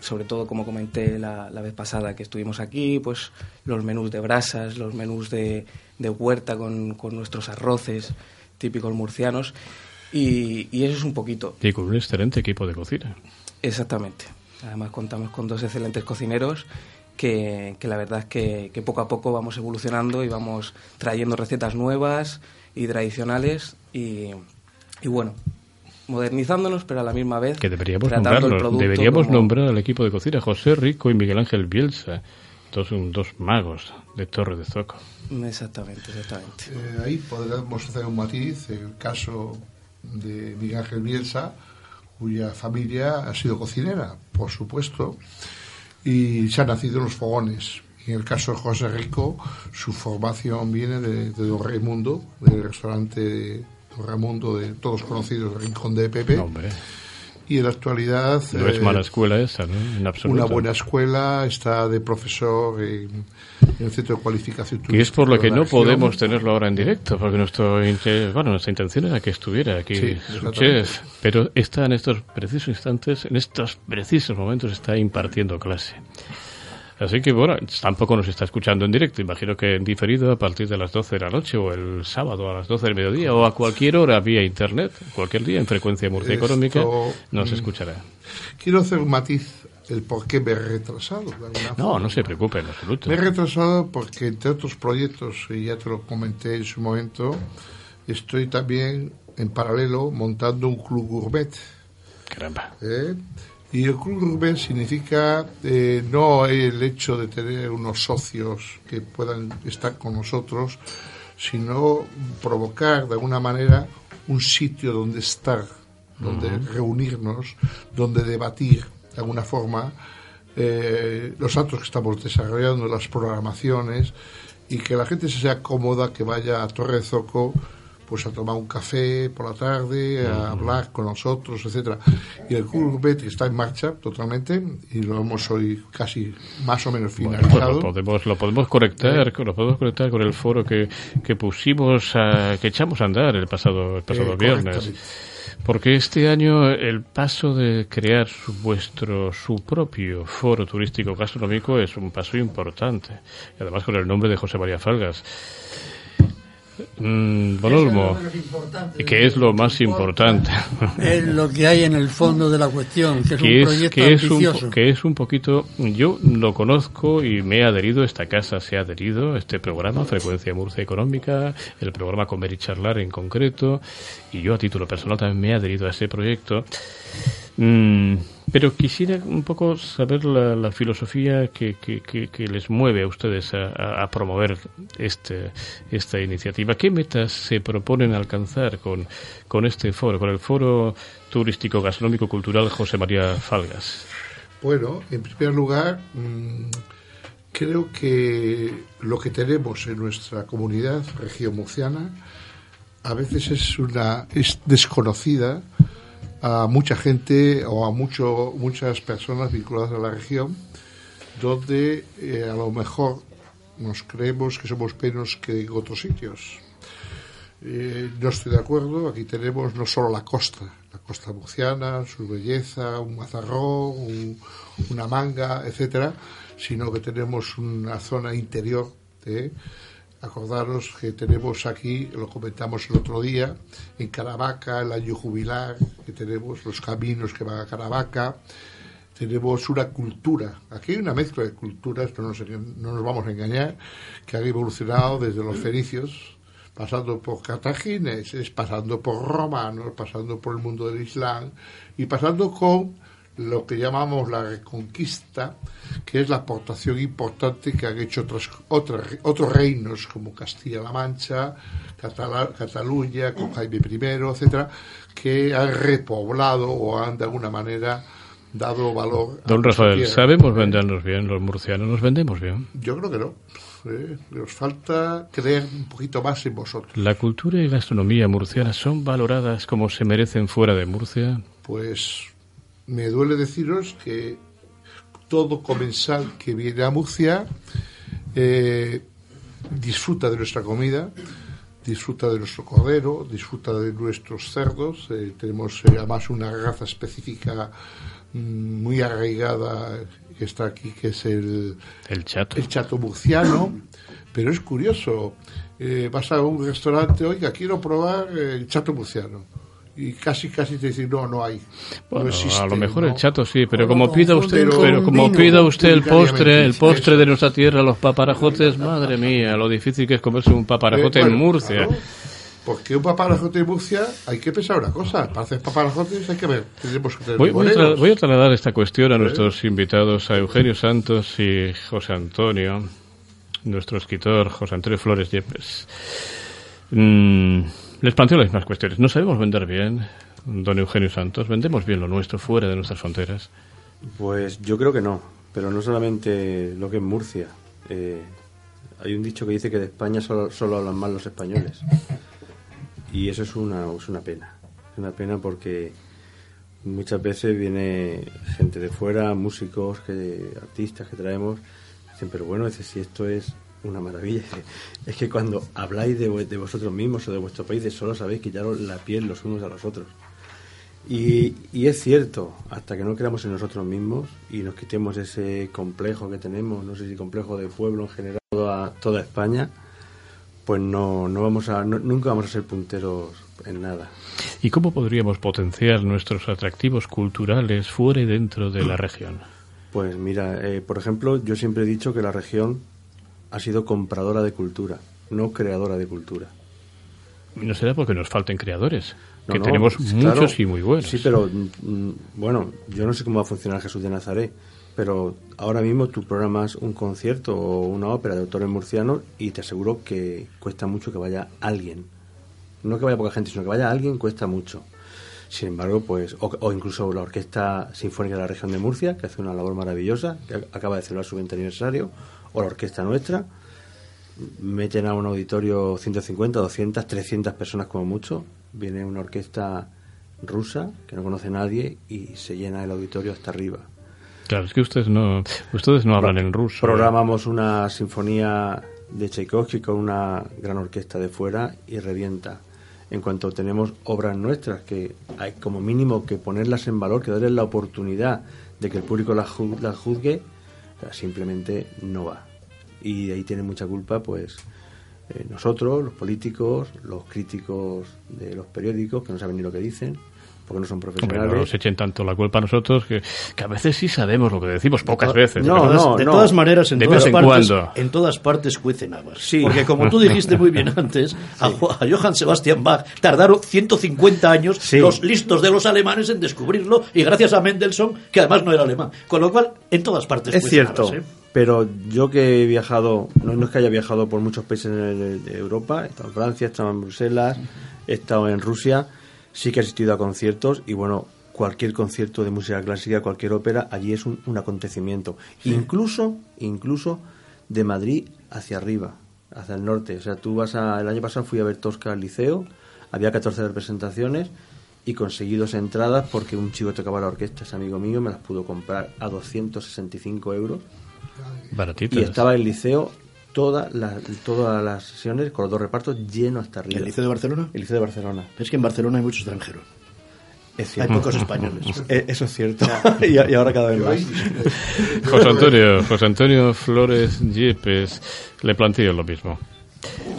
sobre todo como comenté la, vez pasada que estuvimos aquí, pues los menús de brasas, los menús de, de huerta con, con nuestros arroces típicos murcianos. Y, y eso es un poquito. Y con un excelente equipo de cocina. Exactamente. Además contamos con dos excelentes cocineros que, que la verdad es que, que poco a poco vamos evolucionando y vamos trayendo recetas nuevas y tradicionales y, y bueno, modernizándonos pero a la misma vez Que deberíamos tratando el nombrarlo. producto Deberíamos como- nombrar al equipo de cocina, José Rico y Miguel Ángel Bielsa, dos, dos magos de Torre de Zoco. Exactamente, exactamente. Eh, ahí podríamos hacer un matiz, el caso de Miguel Bielsa, cuya familia ha sido cocinera, por supuesto, y se ha nacido en los fogones. En el caso de José Rico, su formación viene de, de Don Raimundo, del restaurante de Don Raimundo, de todos conocidos, Rincón de Pepe. Y en la actualidad... No es eh, mala escuela esa, ¿no? En absoluto. Una buena escuela, está de profesor en, en el Centro de Cualificación Que es por lo que no podemos tenerlo ahora en directo, porque nuestro, bueno, nuestra intención era que estuviera aquí Sí, su chef, pero está en estos precisos instantes, en estos precisos momentos, está impartiendo clase. Así que, bueno, tampoco nos está escuchando en directo. Imagino que en diferido a partir de las 12 de la noche o el sábado a las 12 del mediodía o a cualquier hora vía internet, cualquier día en frecuencia Murcia Esto, Económica, nos mm, escuchará. Quiero hacer un matiz, el por qué me he retrasado. No, no se preocupe en absoluto. Me he retrasado porque, entre otros proyectos, y ya te lo comenté en su momento, estoy también en paralelo montando un club gourmet. Caramba. ¿eh? Y el club gourmet significa eh, no el hecho de tener unos socios que puedan estar con nosotros, sino provocar de alguna manera un sitio donde estar, donde reunirnos, donde debatir de alguna forma eh, los actos que estamos desarrollando, las programaciones, y que la gente se sea cómoda, que vaya a Torre Zoco pues a tomar un café por la tarde, a hablar con nosotros, etcétera. Y el Club Bet está en marcha totalmente y lo hemos hoy casi más o menos Bueno, finalizado. pues lo podemos, lo podemos conectar, Eh. lo podemos conectar con el foro que, que pusimos, a- que echamos a andar el pasado, el pasado Eh, viernes. Porque este año el paso de crear su, vuestro, su propio foro turístico gastronómico es un paso importante. Y además con el nombre de José María Falgas. Mm, Don es Olmo, importante. que es lo más importante. (laughs) Es lo que hay en el fondo de la cuestión, que es que un es, proyecto que es, un, ambicioso. que es un poquito, yo lo conozco y me he adherido, esta casa se ha adherido, este programa, Frecuencia Murcia Económica, el programa Comer y Charlar en concreto, y yo a título personal también me he adherido a ese proyecto. Mm, pero quisiera un poco saber la, filosofía que, que, les mueve a ustedes a promover este, esta iniciativa. ¿Qué metas se proponen alcanzar con, con este foro, con el Foro Turístico Gastronómico Cultural José María Falgas? Bueno, en primer lugar, mm, creo que lo que tenemos en nuestra comunidad, región murciana, a veces es una es desconocida a mucha gente o a mucho, muchas personas vinculadas a la región, donde eh, a lo mejor nos creemos que somos menos que en otros sitios. Eh, no estoy de acuerdo. Aquí tenemos no solo la costa, la costa murciana, su belleza, un mazarrón, un- una manga, etcétera, sino que tenemos una zona interior. ¿eh? Acordaros que tenemos aquí, lo comentamos el otro día, en Caravaca, el año jubilar, que tenemos los caminos que van a Caravaca, tenemos una cultura. Aquí hay una mezcla de culturas, no nos, no nos vamos a engañar, que han evolucionado desde los fenicios, pasando por cartagineses, pasando por romanos, pasando por el mundo del Islam y pasando con lo que llamamos la reconquista, que es la aportación importante que han hecho otras, otras, otros reinos como Castilla-La Mancha, Catala- Cataluña, con Jaime I, etcétera, que han repoblado o han de alguna manera dado valor a Don Rafael, tierra. ¿sabemos vendernos bien los murcianos? ¿Nos vendemos bien? Yo creo que no. ¿eh? Nos falta creer un poquito más en vosotros. ¿La cultura y gastronomía murciana son valoradas como se merecen fuera de Murcia? Pues me duele deciros que todo comensal que viene a Murcia eh, disfruta de nuestra comida, disfruta de nuestro cordero, disfruta de nuestros cerdos. eh, tenemos eh, además una raza específica mm, muy arraigada que está aquí, que es el, el chato. El chato murciano. Pero es curioso, vas a un restaurante, oiga, quiero probar el chato murciano. Y casi, casi te dicen, no, no hay. Bueno, no existe, a lo mejor ¿no? el chato sí, pero como pida usted, pero como pida usted el postre, el postre de nuestra tierra, los paparajotes, madre mía, lo difícil que es comerse un paparajote Eh, en bueno, Murcia. claro. Porque un paparajote de Murcia hay que pensar una cosa. Para hacer paparajotes hay que ver. Tenemos que tener Voy, voy a, voy a trasladar esta cuestión a nuestros invitados, a Eugenio Santos y José Antonio, nuestro escritor José Antonio Flores Yepes. Mm, les planteo las mismas cuestiones. ¿No sabemos vender bien, don Eugenio Santos? ¿Vendemos bien lo nuestro fuera de nuestras fronteras? Pues yo creo que no, pero no solamente lo que es Murcia. Eh, hay un dicho que dice que de España solo, hablan mal los españoles. Y eso es una, es una pena. Es una pena porque muchas veces viene gente de fuera, músicos, que, artistas que traemos, dicen, pero bueno, si esto es una maravilla. Es que cuando habláis de, vo- de vosotros mismos o de vuestro país, solo sabéis quitaros la piel los unos a los otros. Y, y es cierto, hasta que no creamos en nosotros mismos y nos quitemos ese complejo que tenemos, no sé si complejo de pueblo en general, toda, toda España, pues no, no vamos a, no- nunca vamos a ser punteros en nada. ¿Y cómo podríamos potenciar nuestros atractivos culturales fuera y dentro de la región? Pues mira, eh, por ejemplo, yo siempre he dicho que la región ha sido compradora de cultura, no creadora de cultura. No será porque nos falten creadores, No, que no, tenemos pues, muchos claro. y muy buenos. Sí, pero mm, bueno, yo no sé cómo va a funcionar Jesús de Nazaret, pero ahora mismo tú programas un concierto o una ópera de autores murcianos y te aseguro que cuesta mucho que vaya alguien. No que vaya poca gente, sino que vaya alguien cuesta mucho. Sin embargo, pues, o, o incluso la Orquesta Sinfónica de la Región de Murcia, que hace una labor maravillosa, que ac- acaba de celebrar su 20 aniversario, o la Orquesta Nuestra, meten a un auditorio 150, 200, 300 personas como mucho. Viene una orquesta rusa que no conoce nadie y se llena el auditorio hasta arriba. Claro, es que ustedes no, ustedes no hablan en ruso. Programamos una sinfonía de Tchaikovsky con una gran orquesta de fuera y revienta. En cuanto tenemos obras nuestras que hay como mínimo que ponerlas en valor, que darles la oportunidad de que el público las ju- simplemente no va. Y de ahí tiene mucha culpa, pues, eh, nosotros, los políticos, los críticos de los periódicos, que no saben ni lo que dicen, porque no son Hombre, profesionales. no nos echen tanto la culpa a nosotros que, que a veces sí sabemos lo que decimos, pocas veces. de todas, de todas maneras, en de todas, vez en partes, cuando. en todas partes cuecen habas. Sí. Porque como tú dijiste muy bien antes, a, Jo- a Johann Sebastian Bach tardaron 150 años los listos de los alemanes en descubrirlo y gracias a Mendelssohn, que además no era alemán. Con lo cual, en todas partes Es cuecen cierto, habas, ¿eh? pero yo que he viajado, no, no es que haya viajado por muchos países de Europa, he estado en Francia, he estado en Bruselas, he estado en Rusia, sí que he asistido a conciertos y bueno, cualquier concierto de música clásica, cualquier ópera, allí es un, un acontecimiento. Incluso, incluso de Madrid hacia arriba, hacia el norte. O sea, tú vas a, el año pasado fui a ver Tosca al liceo, había 14 representaciones y conseguí dos entradas porque un chico tocaba la orquesta, es amigo mío, me las pudo comprar a 265 euros. Baratitas. Y estaba el liceo todas las, todas las sesiones con los dos repartos lleno hasta arriba. ¿El Liceo de Barcelona? El Liceo de Barcelona. Es que en Barcelona hay muchos extranjeros. Es Hay pocos españoles. (laughs) Eh, Eso es cierto. (laughs) y, y ahora cada vez más. (laughs) José Antonio, José Antonio Flores Yepes, le planteo lo mismo.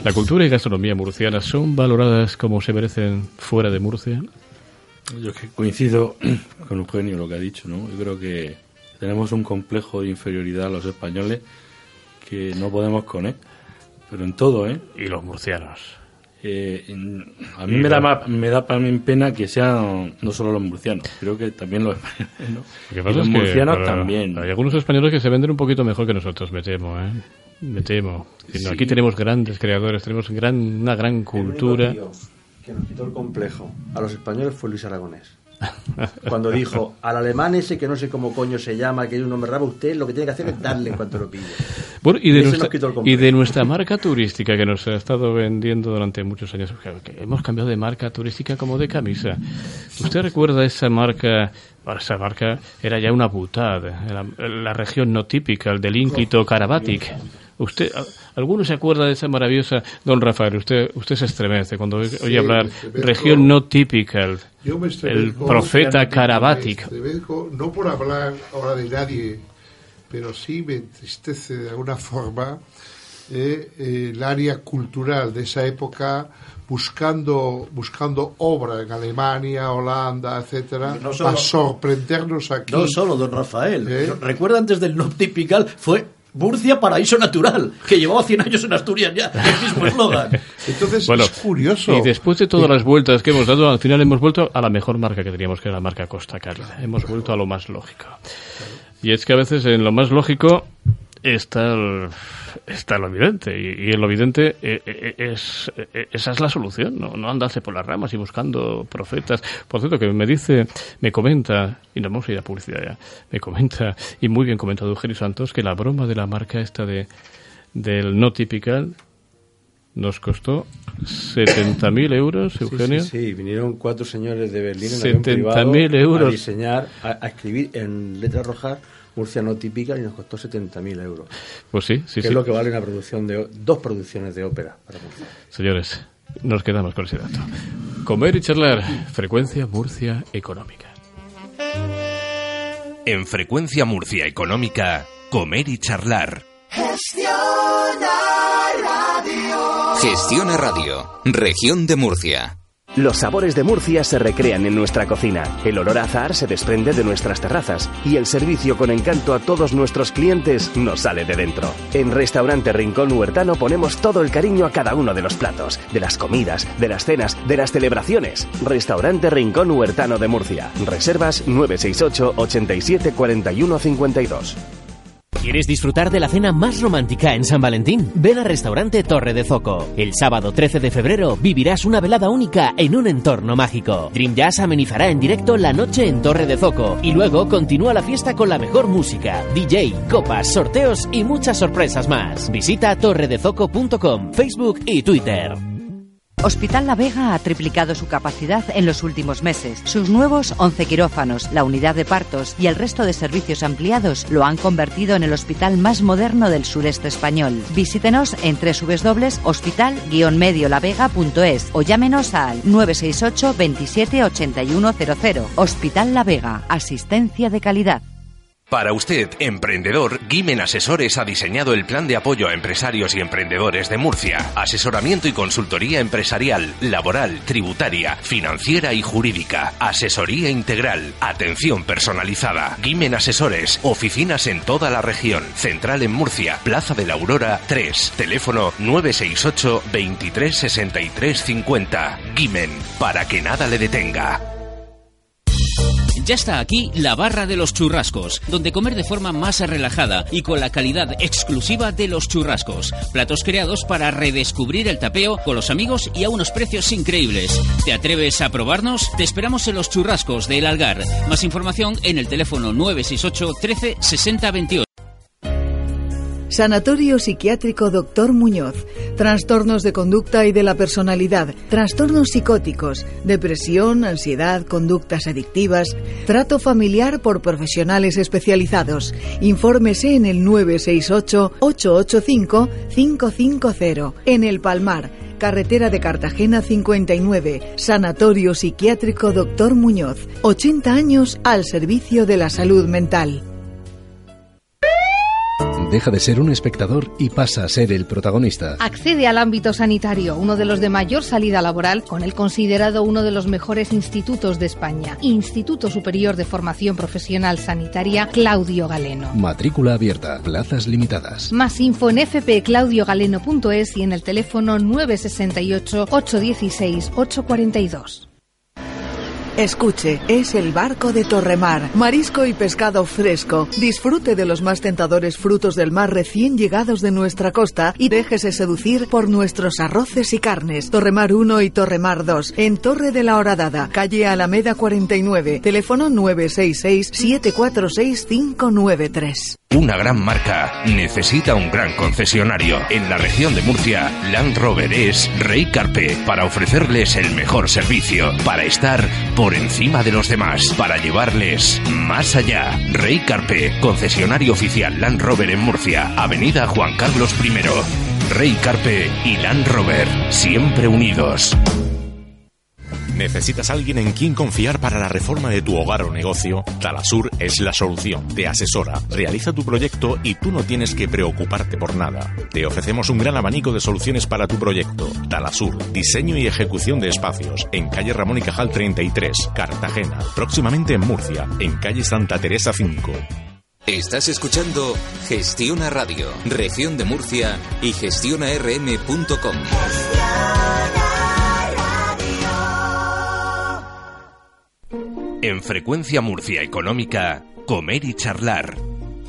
¿La cultura y gastronomía murciana son valoradas como se merecen fuera de Murcia? Yo que coincido (clears throat) con Eugenio lo que ha dicho, ¿no? Yo creo que tenemos un complejo de inferioridad los españoles que no podemos con él, pero en todo, ¿eh? Y los murcianos. Eh, en- a Y mí me da, me da para mí pena que sean no solo los murcianos, creo que también los españoles, ¿no? Lo que Y pasa los es que, murcianos pero, también. Hay algunos españoles que se venden un poquito mejor que nosotros, me temo, ¿eh? Me temo. Sí. Aquí tenemos grandes creadores, tenemos gran, una gran cultura. El único tío que nos quitó el complejo a los españoles fue Luis Aragonés. (laughs) Cuando dijo al alemán ese que no sé cómo coño se llama, que es un nombre raro, usted lo que tiene que hacer es darle en cuanto lo pille. Bueno, y de, nuestra, y de nuestra marca turística que nos ha estado vendiendo durante muchos años, que hemos cambiado de marca turística como de camisa. ¿Usted recuerda esa marca? Esa marca era ya una butad, la, la región no típica, el del ínclito Karabatic. ¿Usted, ¿Alguno se acuerda de esa maravillosa, don Rafael? Usted, usted se estremece cuando oye Sí, hablar región no típica, el, profeta Karabatic. no por hablar ahora de nadie, pero sí me entristece de alguna forma eh, eh, el área cultural de esa época buscando buscando obra en Alemania, Holanda, etcétera, No solo- a sorprendernos aquí. No solo don Rafael. ¿Eh? Recuerda antes del no typical fue Murcia, paraíso natural, que llevaba 100 años en Asturias ya, el mismo eslogan. (laughs) Entonces, Bueno, es curioso. Y después de todas las vueltas que hemos dado, al final hemos vuelto a la mejor marca que teníamos, que era la marca Costa Cálida. Hemos vuelto a lo más lógico. Y es que a veces en lo más lógico está, el- está lo evidente. Y, y en lo evidente eh, eh, es, eh, esa es la solución, no, no andarse por las ramas y buscando profetas. Por cierto, que me dice, me comenta, y nos vamos a ir a publicidad ya, me comenta, y muy bien comentado Eugenio Santos, que la broma de la marca esta de del no typical nos costó 70.000 euros, Eugenio. Sí, sí, vinieron cuatro señores de Berlín en avión 70.000 privado euros. a diseñar, a, a escribir en letras rojas Murcia no típica y nos costó 70.000 euros. Pues sí, sí, que sí. es lo que vale una producción de dos producciones de ópera para Murcia. Señores, nos quedamos con ese dato. Comer y charlar, frecuencia Murcia económica. En Frecuencia Murcia Económica, comer y charlar. Gestiona radio. Gestiona Radio, región de Murcia. Los sabores de Murcia se recrean en nuestra cocina, el olor a azahar se desprende de nuestras terrazas y el servicio con encanto a todos nuestros clientes nos sale de dentro. En Restaurante Rincón Huertano ponemos todo el cariño a cada uno de los platos, de las comidas, de las cenas, de las celebraciones. Restaurante Rincón Huertano de Murcia. Reservas 968 87 41 52. ¿Quieres disfrutar de la cena más romántica en San Valentín? Ven al restaurante Torre de Zoco. El sábado 13 de febrero vivirás una velada única en un entorno mágico. Dream Jazz amenizará en directo la noche en Torre de Zoco y luego continúa la fiesta con la mejor música, DJ, copas, sorteos y muchas sorpresas más. Visita torredezoco.com, Facebook y Twitter. Hospital La Vega ha triplicado su capacidad en los últimos meses. Sus nuevos 11 quirófanos, la unidad de partos y el resto de servicios ampliados lo han convertido en el hospital más moderno del sureste español. Visítenos en www.hospital-mediolavega.es o llámenos al 968 27 8100. Hospital La Vega, asistencia de calidad. Para usted, emprendedor, Gimen Asesores ha diseñado el plan de apoyo a empresarios y emprendedores de Murcia. Asesoramiento y consultoría empresarial, laboral, tributaria, financiera y jurídica. Asesoría integral. Atención personalizada. Gimen Asesores. Oficinas en toda la región. Central en Murcia. Plaza de la Aurora 3. Teléfono 968 23 63 50. Gimen. Para que nada le detenga. Ya está aquí la barra de los churrascos, donde comer de forma más relajada y con la calidad exclusiva de los churrascos. Platos creados para redescubrir el tapeo con los amigos y a unos precios increíbles. ¿Te atreves a probarnos? Te esperamos en los churrascos de El Algar. Más información en el teléfono 968 13 60 28. Sanatorio Psiquiátrico Doctor Muñoz. Trastornos de conducta y de la personalidad. Trastornos psicóticos. Depresión, ansiedad, conductas adictivas. Trato familiar por profesionales especializados. Infórmese en el 968-885-550. En El Palmar. Carretera de Cartagena 59. Sanatorio Psiquiátrico Doctor Muñoz. 80 años al servicio de la salud mental. Deja de ser un espectador y pasa a ser el protagonista. Accede al ámbito sanitario, uno de los de mayor salida laboral, con el considerado uno de los mejores institutos de España, Instituto Superior de Formación Profesional Sanitaria Claudio Galeno. Matrícula abierta, plazas limitadas. Más info en fpclaudiogaleno.es y en el teléfono 968 816 842. Escuche, es el barco de Torremar. Marisco y pescado fresco. Disfrute de los más tentadores frutos del mar recién llegados de nuestra costa y déjese seducir por nuestros arroces y carnes. Torremar 1 y Torremar 2. En Torre de la Horadada, calle Alameda 49. Teléfono 966-746-593. Una gran marca necesita un gran concesionario. En la región de Murcia, Land Rover es Rey Carpe para ofrecerles el mejor servicio, para estar por encima de los demás, para llevarles más allá. Rey Carpe, concesionario oficial Land Rover en Murcia, Avenida Juan Carlos I. Rey Carpe y Land Rover, siempre unidos. ¿Necesitas alguien en quien confiar para la reforma de tu hogar o negocio? Talasur es la solución. Te asesora, realiza tu proyecto y tú no tienes que preocuparte por nada. Te ofrecemos un gran abanico de soluciones para tu proyecto. Talasur, diseño y ejecución de espacios. En calle Ramón y Cajal 33, Cartagena. Próximamente en Murcia, en calle Santa Teresa 5. Estás escuchando Gestiona Radio, región de Murcia y gestionarm.com. En Frecuencia Murcia Económica, Comer y Charlar.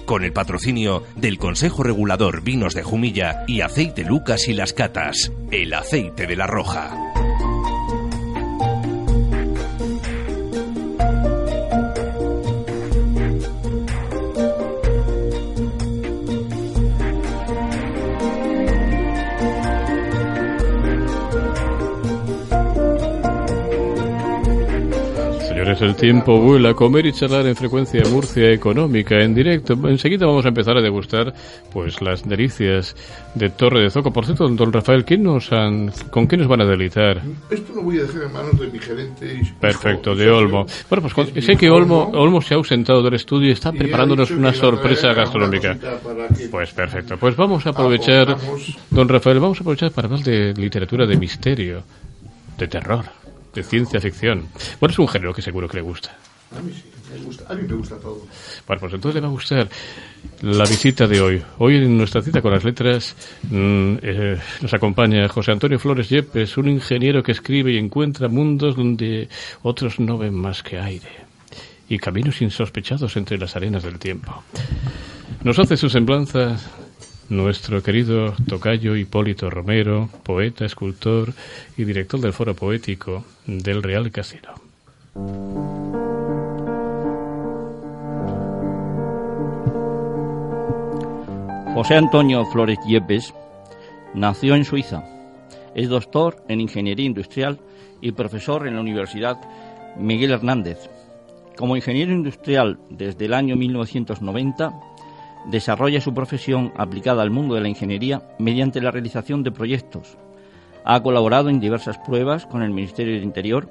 Con el patrocinio del Consejo Regulador Vinos de Jumilla y Aceite Lucas y las Catas, el aceite de la Roja. Señores, el tiempo vuela. Comer y charlar en frecuencia Murcia Económica en directo. Enseguida vamos a empezar a degustar pues las delicias de Torre de Zoco. Por cierto, don Rafael, ¿quién nos han, ¿con qué nos van a delitar? Esto lo voy a dejar en manos de mi gerente. Y Perfecto, de Olmo. Bueno, pues con- sé que Olmo, Olmo se ha ausentado del estudio y está Y preparándonos una sorpresa gastronómica. que- Pues perfecto. Pues vamos a aprovechar, Aportamos. don Rafael, vamos a aprovechar para hablar de literatura de misterio, de terror, de ciencia ficción. Bueno, es un género que seguro que le gusta. A mí sí, me gusta. A mí me gusta todo. Bueno, pues entonces le va a gustar la visita de hoy. Hoy en nuestra cita con las letras mm, eh, nos acompaña José Antonio Flores Yepes, un ingeniero que escribe y encuentra mundos donde otros no ven más que aire y caminos insospechados entre las arenas del tiempo. Nos hace su semblanza nuestro querido tocayo Hipólito Romero, poeta, escultor y director del Foro Poético del Real Casino. José Antonio Flores Yepes nació en Suiza. Es doctor en Ingeniería Industrial y profesor en la Universidad Miguel Hernández. Como ingeniero industrial desde el año 1990, desarrolla su profesión aplicada al mundo de la ingeniería mediante la realización de proyectos. Ha colaborado en diversas pruebas con el Ministerio del Interior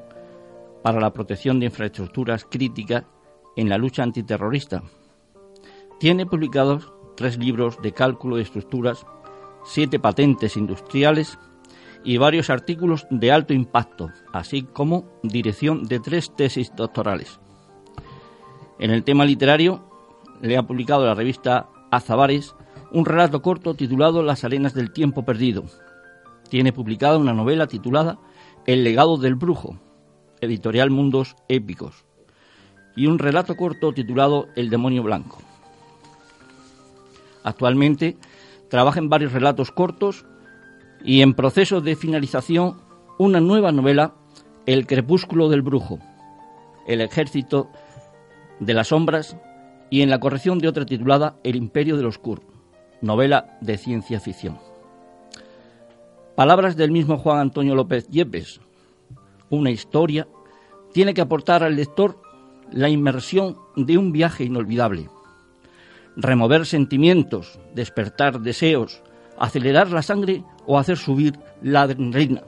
para la protección de infraestructuras críticas en la lucha antiterrorista. Tiene publicados tres libros de cálculo de estructuras, siete patentes industriales y varios artículos de alto impacto, así como dirección de tres tesis doctorales. En el tema literario, le ha publicado la revista Azabares un relato corto titulado Las arenas del tiempo perdido. Tiene publicada una novela titulada El legado del brujo, editorial Mundos Épicos, y un relato corto titulado El demonio blanco. Actualmente trabaja en varios relatos cortos y en proceso de finalización una nueva novela, El crepúsculo del brujo, El ejército de las sombras y en la corrección de otra titulada El imperio del oscuro, novela de ciencia ficción. Palabras del mismo Juan Antonio López Yepes. Una historia tiene que aportar al lector la inmersión de un viaje inolvidable remover sentimientos, despertar deseos, acelerar la sangre o hacer subir la adrenalina,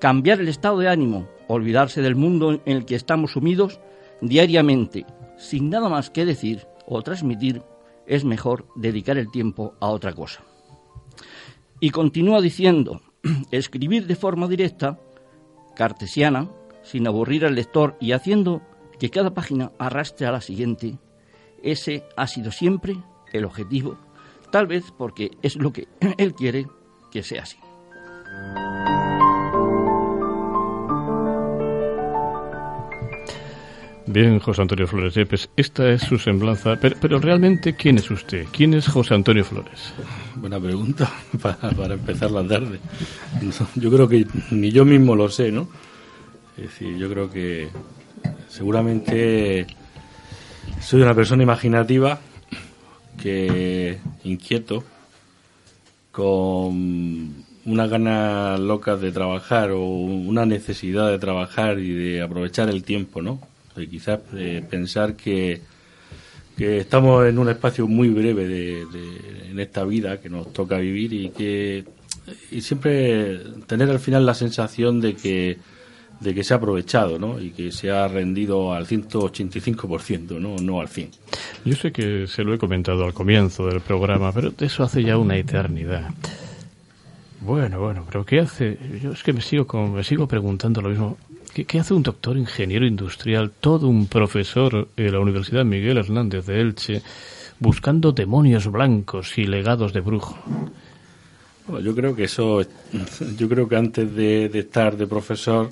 cambiar el estado de ánimo, olvidarse del mundo en el que estamos sumidos diariamente, sin nada más que decir o transmitir, es mejor dedicar el tiempo a otra cosa. Y continúa diciendo, (clears throat) escribir de forma directa, cartesiana, sin aburrir al lector y haciendo que cada página arrastre a la siguiente, ese ha sido siempre el objetivo, tal vez porque es lo que (clears throat) él quiere que sea así. Bien, José Antonio Flores Yepes, esta es su semblanza, pero, pero realmente, ¿quién es usted? ¿Quién es José Antonio Flores? Buena pregunta (laughs) para, para empezar la tarde. Yo creo que ni yo mismo lo sé, ¿no? Es decir, yo creo que seguramente soy una persona imaginativa que inquieto con unas ganas locas de trabajar o una necesidad de trabajar y de aprovechar el tiempo, ¿no? Y quizás eh, pensar que, que estamos en un espacio muy breve de, en esta vida que nos toca vivir y que y siempre tener al final la sensación de que de que se ha aprovechado, ¿no? Y que se ha rendido al 185%, ¿no? No al 100. Yo sé que se lo he comentado al comienzo del programa, pero eso hace ya una eternidad. Bueno, bueno, pero ¿qué hace? Yo es que me sigo, con- me sigo preguntando lo mismo. ¿Qué, qué hace un doctor ingeniero industrial, todo un profesor de la Universidad Miguel Hernández de Elche, buscando demonios blancos y legados de brujo. Bueno, yo creo que eso, (laughs) yo creo que antes de, de estar de profesor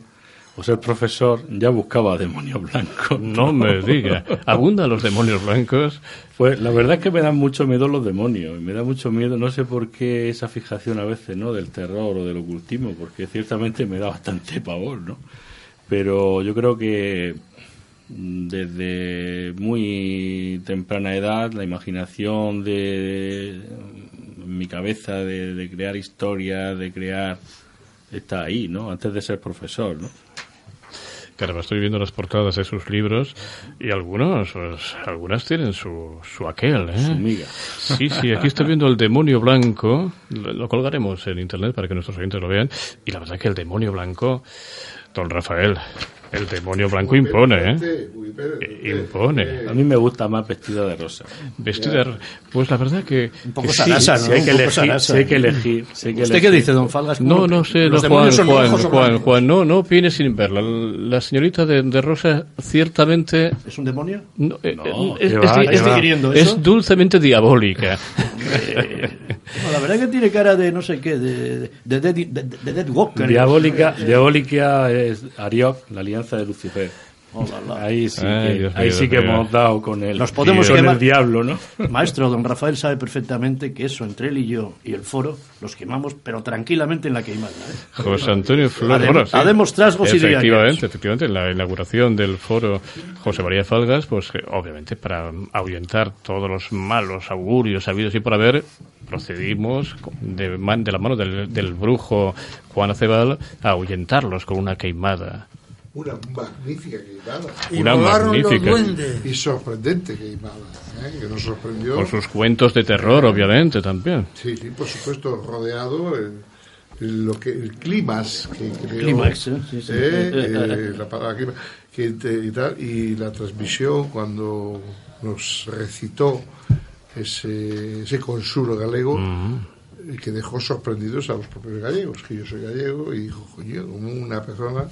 o ser profesor ya buscaba demonios blancos. No me diga, abundan los demonios blancos. Pues la verdad es que me dan mucho miedo los demonios, me da mucho miedo, no sé por qué esa fijación a veces, ¿no? Del terror o del ocultismo, porque ciertamente me da bastante pavor, ¿no? Pero yo creo que mm, desde muy temprana edad la imaginación de, mi cabeza de, de crear historias, de crear está ahí, ¿no? Antes de ser profesor, ¿no? Claro, estoy viendo las portadas de sus libros y algunos, pues, algunas tienen su, su aquel, ¿eh? Su miga. Sí, sí, aquí estoy viendo el demonio blanco, lo, lo colgaremos en internet para que nuestros oyentes lo vean, y la verdad que el demonio blanco, don Rafael, el demonio blanco impone, ¿eh? Impone. A mí me gusta más vestida de rosa. Vestida de Pues la verdad que... Un poco que sí, Si ¿no? hay que elegir, si hay que elegir, si hay que ¿Usted qué elegir. dice, don Falgas? No, no sé, no, ¿Los Juan, demonios son Juan, Juan, blancos? Juan, no, no viene sin verla. La señorita de, de Rosa ciertamente... ¿Es un demonio? No, eh, No, es, que es- va, es- es- es dulcemente diabólica. (laughs) No, la verdad que tiene cara de no sé qué, de, de, de- de Dead Walker. Diabólica, diabólica es Ariok, la alianza de Lucifer. Oh, la, la. Ahí sí Ay, que, Dios ahí sí que Dios hemos dado con el, Nos podemos con el diablo, ¿no? Maestro, don Rafael sabe perfectamente que eso entre él y yo y el foro los quemamos, pero tranquilamente en la queimada. ¿eh? José Antonio Flores. Bueno, sí. trasgos y Efectivamente, efectivamente, en la inauguración del foro José María Falgas, pues eh, obviamente para ahuyentar todos los malos augurios habidos y por haber, procedimos de, man- de la mano del, del brujo Juan Acebal a ahuyentarlos con una queimada. Una magnífica queimada. Y Una los magnífica. duendes. Y sorprendente queimada, ¿eh? que nos sorprendió. Con sus cuentos de terror, obviamente, también. Sí, sí, por supuesto, rodeado el, el- lo que el clímax que creó, Clímax, ¿eh? Sí, sí. eh, eh, la palabra clímax, que te- y, tal, y la transmisión cuando nos recitó ese, ese consulo galego eh, que dejó sorprendidos a los propios gallegos, que yo soy gallego y dijo, coño, como una persona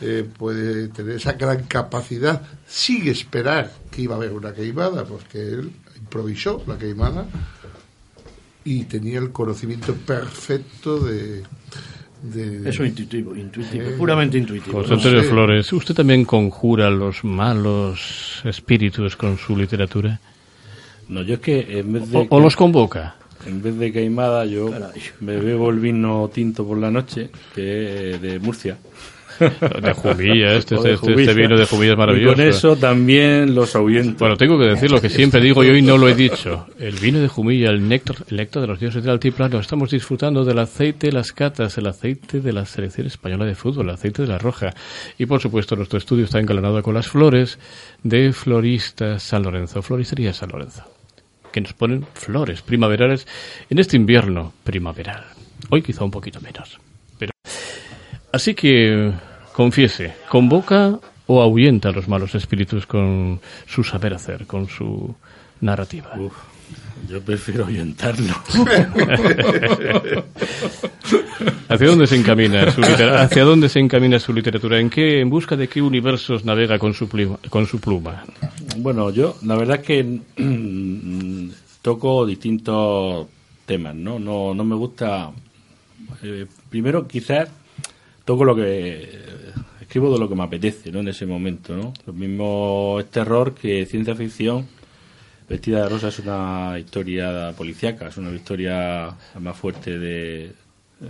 eh, puede tener esa gran capacidad sin esperar que iba a haber una queimada, porque él improvisó la queimada y tenía el conocimiento perfecto de... de Eso intuitivo, intuitivo, Eh, puramente intuitivo. José sé. Flores, ¿usted también conjura los malos espíritus con su literatura? No, yo es que en vez de... ¿O, o los convoca? En vez de queimada, yo me bebo el vino tinto por la noche, que es de Murcia. De Jumilla, (laughs) este, este, este vino de Jumilla es Y maravilloso. con eso también los ahuyento. Bueno, tengo que decir lo que siempre digo y hoy no lo he dicho. El vino de Jumilla, el néctar, el néctar de los dioses del altiplano, estamos disfrutando del aceite de las catas, el aceite de la selección española de fútbol, el aceite de la roja. Y por supuesto, nuestro estudio está engalanado con las flores de Florista San Lorenzo, Floristería San Lorenzo, que nos ponen flores primaverales en este invierno primaveral. Hoy quizá un poquito menos. Pero... Así que, confiese, ¿convoca o ahuyenta a los malos espíritus con su saber hacer, con su narrativa? Uf, yo prefiero ahuyentarlo. (laughs) ¿Hacia dónde se encamina su literatura? ¿Hacia dónde se encamina su literatura? ¿En qué, en busca de qué universos navega con su pluma? Con su pluma? Bueno, yo la verdad es que mm, toco distintos temas, ¿no? No, no me gusta. eh, primero, quizás toco lo que. Escribo de lo que me apetece, ¿no? En ese momento, ¿no? Lo mismo es terror que ciencia ficción. Vestida de rosa es una historia policíaca, es una historia más fuerte de.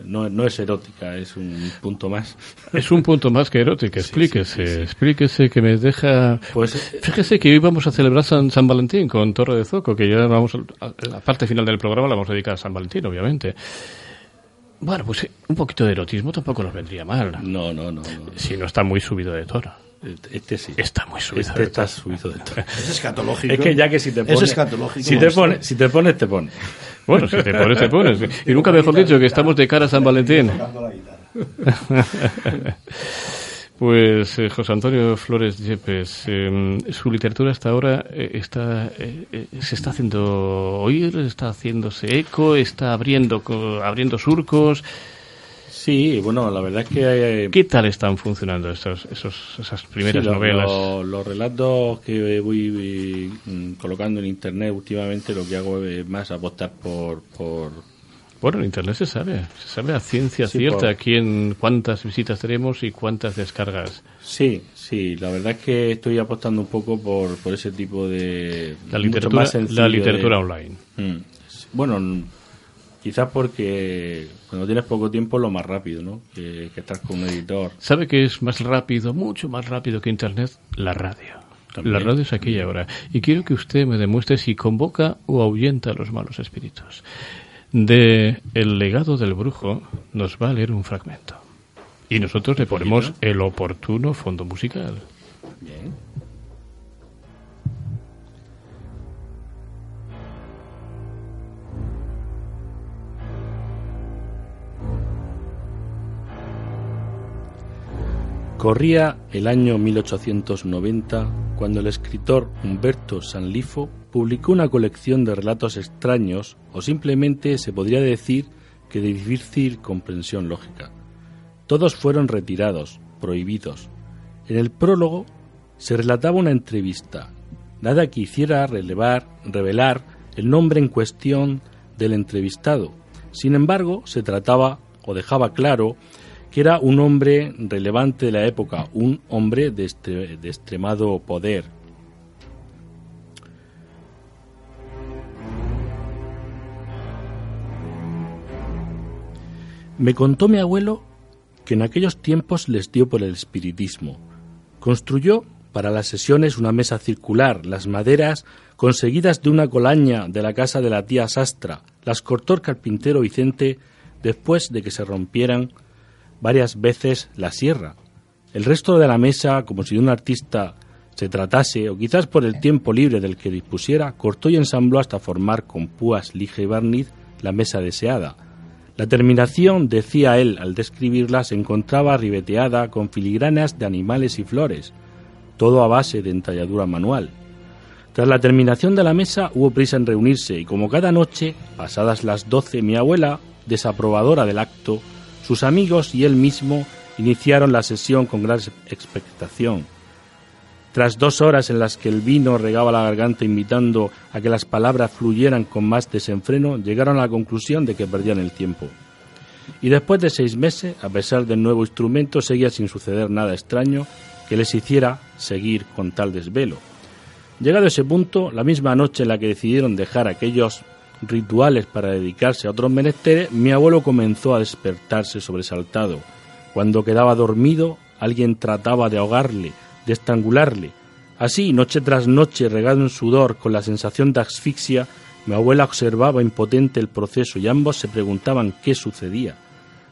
No, no es erótica, es un punto más. Es un punto más que erótica. (laughs) Explíquese, explíquese que me deja. Pues Fíjese que hoy vamos a celebrar San, San Valentín con Torre de Zoco, que ya vamos a, a la parte final del programa la vamos a dedicar a San Valentín, obviamente. Bueno, pues un poquito de erotismo tampoco nos vendría mal. No, no, no. Si no está muy subido de tono. Este sí. Está muy subido Este de está subido de tono. Es escatológico. Es que ya que si te Es pones. escatológico, Si te maestro. pones, si te pones, te pones. Bueno, si te pones, te pones. Y nunca mejor dicho que estamos de cara a San Valentín. (laughs) Pues eh, José Antonio Flores Yepes, eh, su literatura hasta ahora eh, está, eh, eh, se está haciendo oír, está haciéndose eco, está abriendo, abriendo surcos. Sí, bueno, la verdad es que... Eh, ¿Qué tal están funcionando estos, esos, esas primeras novelas? Los, relatos que voy mm, colocando en Internet últimamente lo que hago es más apostar por... por bueno, en Internet se sabe, se sabe a ciencia cierta quién, cuántas visitas tenemos y cuántas descargas. Sí, sí, la verdad es que estoy apostando un poco por, por ese tipo de... La literatura, la literatura online. Mm. Bueno, Quizás porque cuando tienes poco tiempo lo más rápido, ¿no? Que, que estar con un editor. ¿Sabe que es más rápido, mucho más rápido que Internet? La radio. La radio es aquella hora. Y quiero que usted me demuestre si convoca o ahuyenta a los malos espíritus. De El legado del brujo nos va a leer un fragmento. Y nosotros le ponemos el oportuno fondo musical. Bien. Corría el año 1890 cuando el escritor Humberto Sanlifo publicó una colección de relatos extraños o simplemente se podría decir que de difícil comprensión lógica. Todos fueron retirados, prohibidos. En el prólogo se relataba una entrevista, nada que hiciera relevar, revelar el nombre en cuestión del entrevistado. Sin embargo, se trataba o dejaba claro que era un hombre relevante de la época, un hombre de, de extremado poder. Me contó mi abuelo que en aquellos tiempos les dio por el espiritismo. Construyó para las sesiones una mesa circular, las maderas conseguidas de una colaña de la casa de la tía Sastra, las cortó el carpintero Vicente después de que se rompieran varias veces la sierra. El resto de la mesa, como si de un artista se tratase, o quizás por el tiempo libre del que dispusiera, cortó y ensambló hasta formar con púas, lija y barniz la mesa deseada. La terminación, decía él al describirla, se encontraba ribeteada con filigranas de animales y flores, todo a base de entalladura manual. Tras la terminación de la mesa hubo prisa en reunirse y como cada noche, pasadas las doce, mi abuela, desaprobadora del acto, sus amigos y él mismo iniciaron la sesión con gran expectación. Tras dos horas en las que el vino regaba la garganta invitando a que las palabras fluyeran con más desenfreno, llegaron a la conclusión de que perdían el tiempo. Y después de seis meses, a pesar del nuevo instrumento, seguía sin suceder nada extraño que les hiciera seguir con tal desvelo. Llegado ese punto, la misma noche en la que decidieron dejar aquellos rituales para dedicarse a otros menesteres, mi abuelo comenzó a despertarse sobresaltado. Cuando quedaba dormido, alguien trataba de ahogarle, de estrangularle. Así, noche tras noche, regado en sudor, con la sensación de asfixia, mi abuela observaba impotente el proceso y ambos se preguntaban qué sucedía.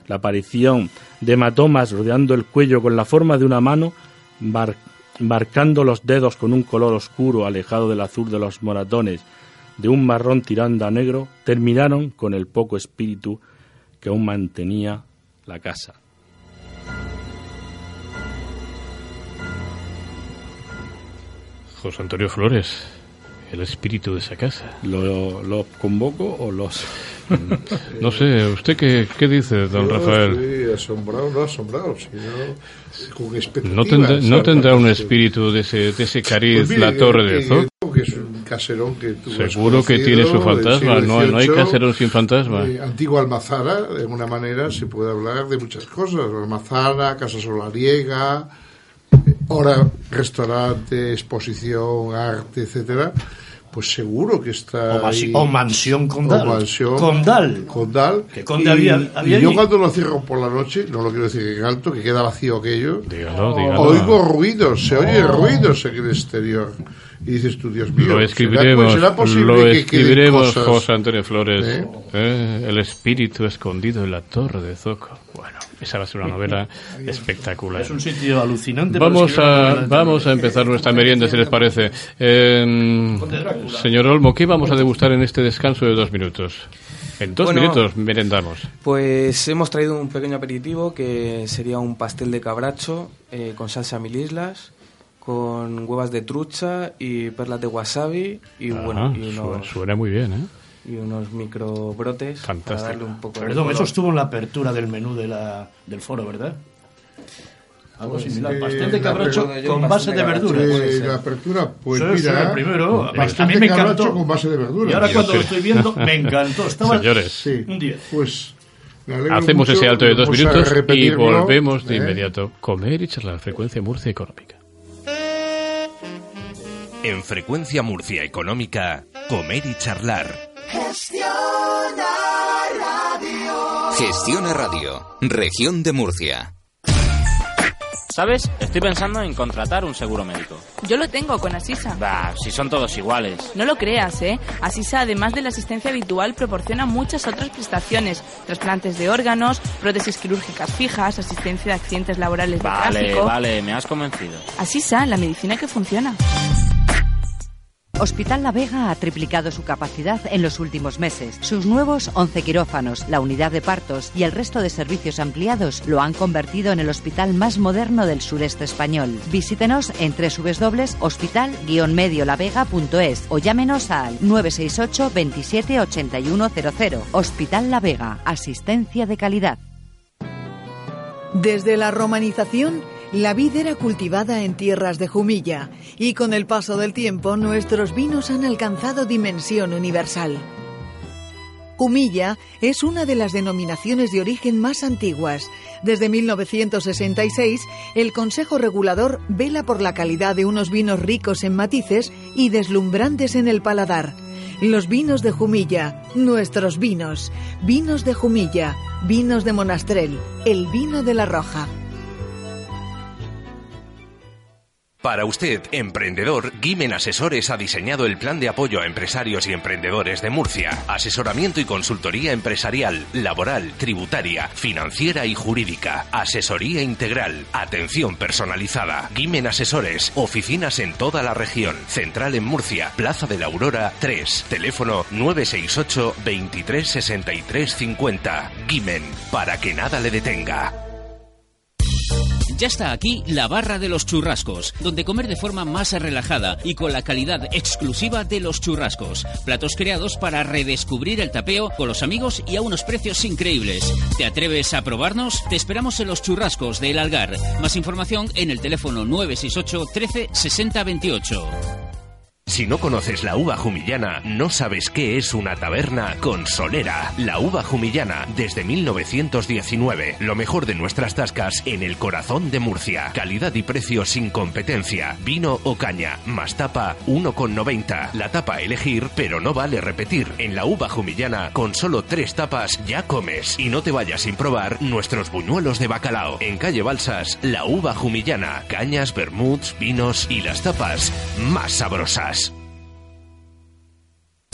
La aparición de hematomas rodeando el cuello con la forma de una mano, marcando los dedos con un color oscuro alejado del azul de los moratones, de un marrón tirando a negro, terminaron con el poco espíritu que aún mantenía la casa. José Antonio Flores, el espíritu de esa casa. ¿Lo, convoco o los.? no sé, ¿usted qué, qué dice, don Rafael? Sí, asombrado, no asombrado, sino con ¿No tendrá, ¿No tendrá un espíritu de ese, de ese cariz pues la torre de Zoc? que es un caserón que Seguro que tiene su fantasma, no, no, hay caserón sin fantasma. Eh, antiguo Almazara, de alguna manera se puede hablar de muchas cosas. Almazara, Casa Solariega, ahora restaurante, exposición, arte, etcétera pues seguro que está o, ahí, o mansión Condal. O mansión Condal. Condal. Que Conde había, había y yo cuando lo cierro por la noche no lo quiero decir en alto que queda vacío aquello dígalo, dígalo. oigo ruidos se oye ruidos en el exterior y dices tú Dios mío lo escribiremos ¿será, posible lo escribiremos José Antonio Flores ¿Eh? ¿Eh? el espíritu escondido en la torre de Zoco bueno esa va a ser una novela (laughs) espectacular. Es un sitio alucinante. Vamos a, vamos a empezar nuestra merienda, si les parece. Eh, señor Olmo, ¿qué vamos a degustar en este descanso de dos minutos? En dos minutos merendamos. Pues hemos traído un pequeño aperitivo que sería un pastel de cabracho eh, con salsa mil islas, con huevas de trucha y perlas de wasabi y bueno y suena muy bien, ¿eh? y unos microbrotes para darle un poco de Perdón, color. eso estuvo en la apertura del menú de la, del foro, ¿verdad? Algo Pues, similar. eh, pastel de la cabracho aper- con base de verduras. Eh, la apertura, pues mira, el primero. A mí- de me cabracho encantó. con base de verduras. Y ahora cuando lo estoy viendo, me (laughs) encantó. Estaba Señores. Sí, un 10. pues Hacemos mucho, ese alto de dos minutos y volvemos de ¿eh? inmediato. Comer y charlar. Frecuencia Murcia Económica. En Frecuencia Murcia Económica, comer y charlar. Gestiona radio. Gestiona Radio, región de Murcia. ¿Sabes? Estoy pensando en contratar un seguro médico. Yo lo tengo con Asisa. Bah, si son todos iguales. No lo creas, ¿eh? Asisa, además de la asistencia habitual, proporciona muchas otras prestaciones. Trasplantes de órganos, prótesis quirúrgicas fijas, asistencia de accidentes laborales de Vale, tráfico. vale, me has convencido. Asisa, la medicina que funciona. Hospital La Vega ha triplicado su capacidad en los últimos meses. Sus nuevos 11 quirófanos, la unidad de partos y el resto de servicios ampliados lo han convertido en el hospital más moderno del sureste español. Visítenos en www.hospital-mediolavega.es o llámenos al 968 27 8100. Hospital La Vega, asistencia de calidad. Desde la romanización, la vid era cultivada en tierras de Jumilla y con el paso del tiempo nuestros vinos han alcanzado dimensión universal. Jumilla es una de las denominaciones de origen más antiguas. Desde 1966, el Consejo Regulador vela por la calidad de unos vinos ricos en matices y deslumbrantes en el paladar. Los vinos de Jumilla, nuestros vinos. Vinos de Jumilla, vinos de Monastrell, el vino de la Roja. Para usted, emprendedor, Gimen Asesores ha diseñado el plan de apoyo a empresarios y emprendedores de Murcia. Asesoramiento y consultoría empresarial, laboral, tributaria, financiera y jurídica. Asesoría integral. Atención personalizada. Gimen Asesores. Oficinas en toda la región. Central en Murcia. Plaza de la Aurora 3. Teléfono 968 23 63 50. Gimen. Para que nada le detenga. Ya está aquí la barra de los churrascos, donde comer de forma más relajada y con la calidad exclusiva de los churrascos. Platos creados para redescubrir el tapeo con los amigos y a unos precios increíbles. ¿Te atreves a probarnos? Te esperamos en los churrascos de El Algar. Más información en el teléfono 968 13 60 28. Si no conoces la uva jumillana, no sabes qué es una taberna con solera. La uva jumillana desde 1919. Lo mejor de nuestras tascas en el corazón de Murcia. Calidad y precio sin competencia. Vino o caña. Más tapa 1,90. La tapa elegir, pero no vale repetir. En la uva jumillana, con solo tres tapas ya comes. Y no te vayas sin probar nuestros buñuelos de bacalao. En calle Balsas, la uva jumillana. Cañas, vermuts, vinos y las tapas más sabrosas.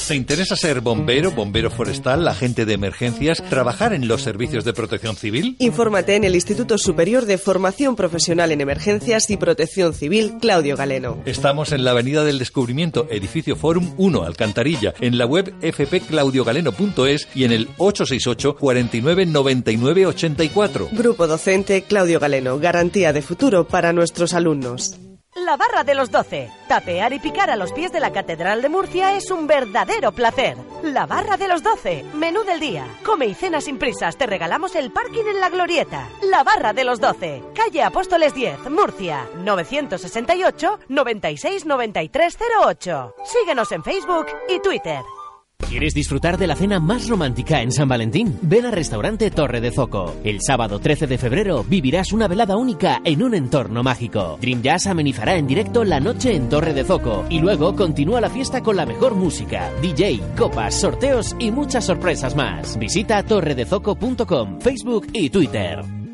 ¿Te interesa ser bombero, bombero forestal, agente de emergencias, trabajar en los servicios de protección civil? Infórmate en el Instituto Superior de Formación Profesional en Emergencias y Protección Civil, Claudio Galeno. Estamos en la Avenida del Descubrimiento, edificio Forum 1, Alcantarilla, en la web fpclaudiogaleno.es y en el 868 49 99 84. Grupo docente Claudio Galeno, garantía de futuro para nuestros alumnos. La barra de los 12. Tapear y picar a los pies de la Catedral de Murcia es un verdadero placer. La barra de los 12. Menú del día. Come y cena sin prisas. Te regalamos el parking en la glorieta. La barra de los 12. Calle Apóstoles 10, Murcia. 968 96 93 08. Síguenos en Facebook y Twitter. ¿Quieres disfrutar de la cena más romántica en San Valentín? Ven al restaurante Torre de Zoco. El sábado 13 de febrero vivirás una velada única en un entorno mágico. Dream Jazz amenizará en directo la noche en Torre de Zoco y luego continúa la fiesta con la mejor música, DJ, copas, sorteos y muchas sorpresas más. Visita torredezoco.com, Facebook y Twitter.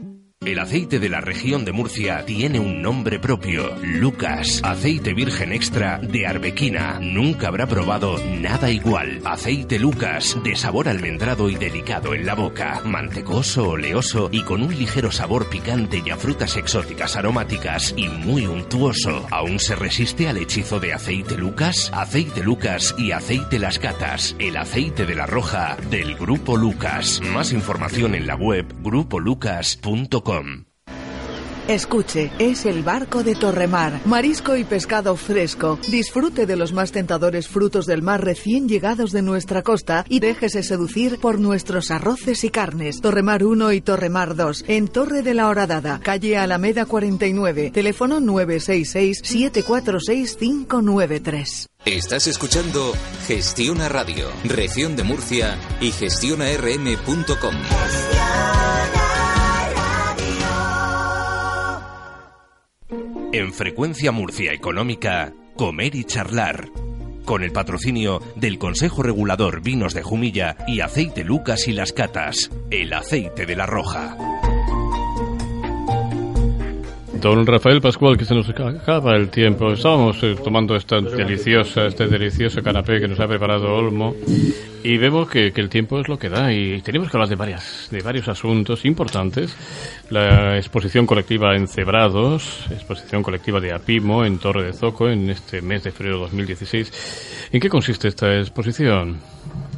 El aceite de la región de Murcia tiene un nombre propio, Lucas. Aceite virgen extra de Arbequina. Nunca habrá probado nada igual. Aceite Lucas, de sabor almendrado y delicado en la boca. Mantecoso, oleoso y con un ligero sabor picante y a frutas exóticas aromáticas y muy untuoso. ¿Aún se resiste al hechizo de aceite Lucas? Aceite Lucas y aceite Las Catas. El aceite de la roja del Grupo Lucas. Más información en la web grupolucas.com. Escuche, es el barco de Torremar. Marisco y pescado fresco. Disfrute de los más tentadores frutos del mar recién llegados de nuestra costa y déjese seducir por nuestros arroces y carnes. Torremar 1 y Torremar 2. En Torre de la Horadada, calle Alameda 49. Teléfono 966-746-593. Estás escuchando Gestiona Radio, región de Murcia y gestionarm.com. En Frecuencia Murcia Económica, Comer y Charlar. Con el patrocinio del Consejo Regulador Vinos de Jumilla y Aceite Lucas y Las Catas, el aceite de la Roja. Don Rafael Pascual, que se nos acaba el tiempo. Estábamos eh, tomando esta deliciosa, este delicioso canapé que nos ha preparado Olmo y vemos que, el tiempo es lo que da y tenemos que hablar de varias, de varios asuntos importantes. La exposición colectiva en Cebrados, exposición colectiva de Apimo en Torre de Zoco en este mes de febrero de 2016. ¿En qué consiste esta exposición,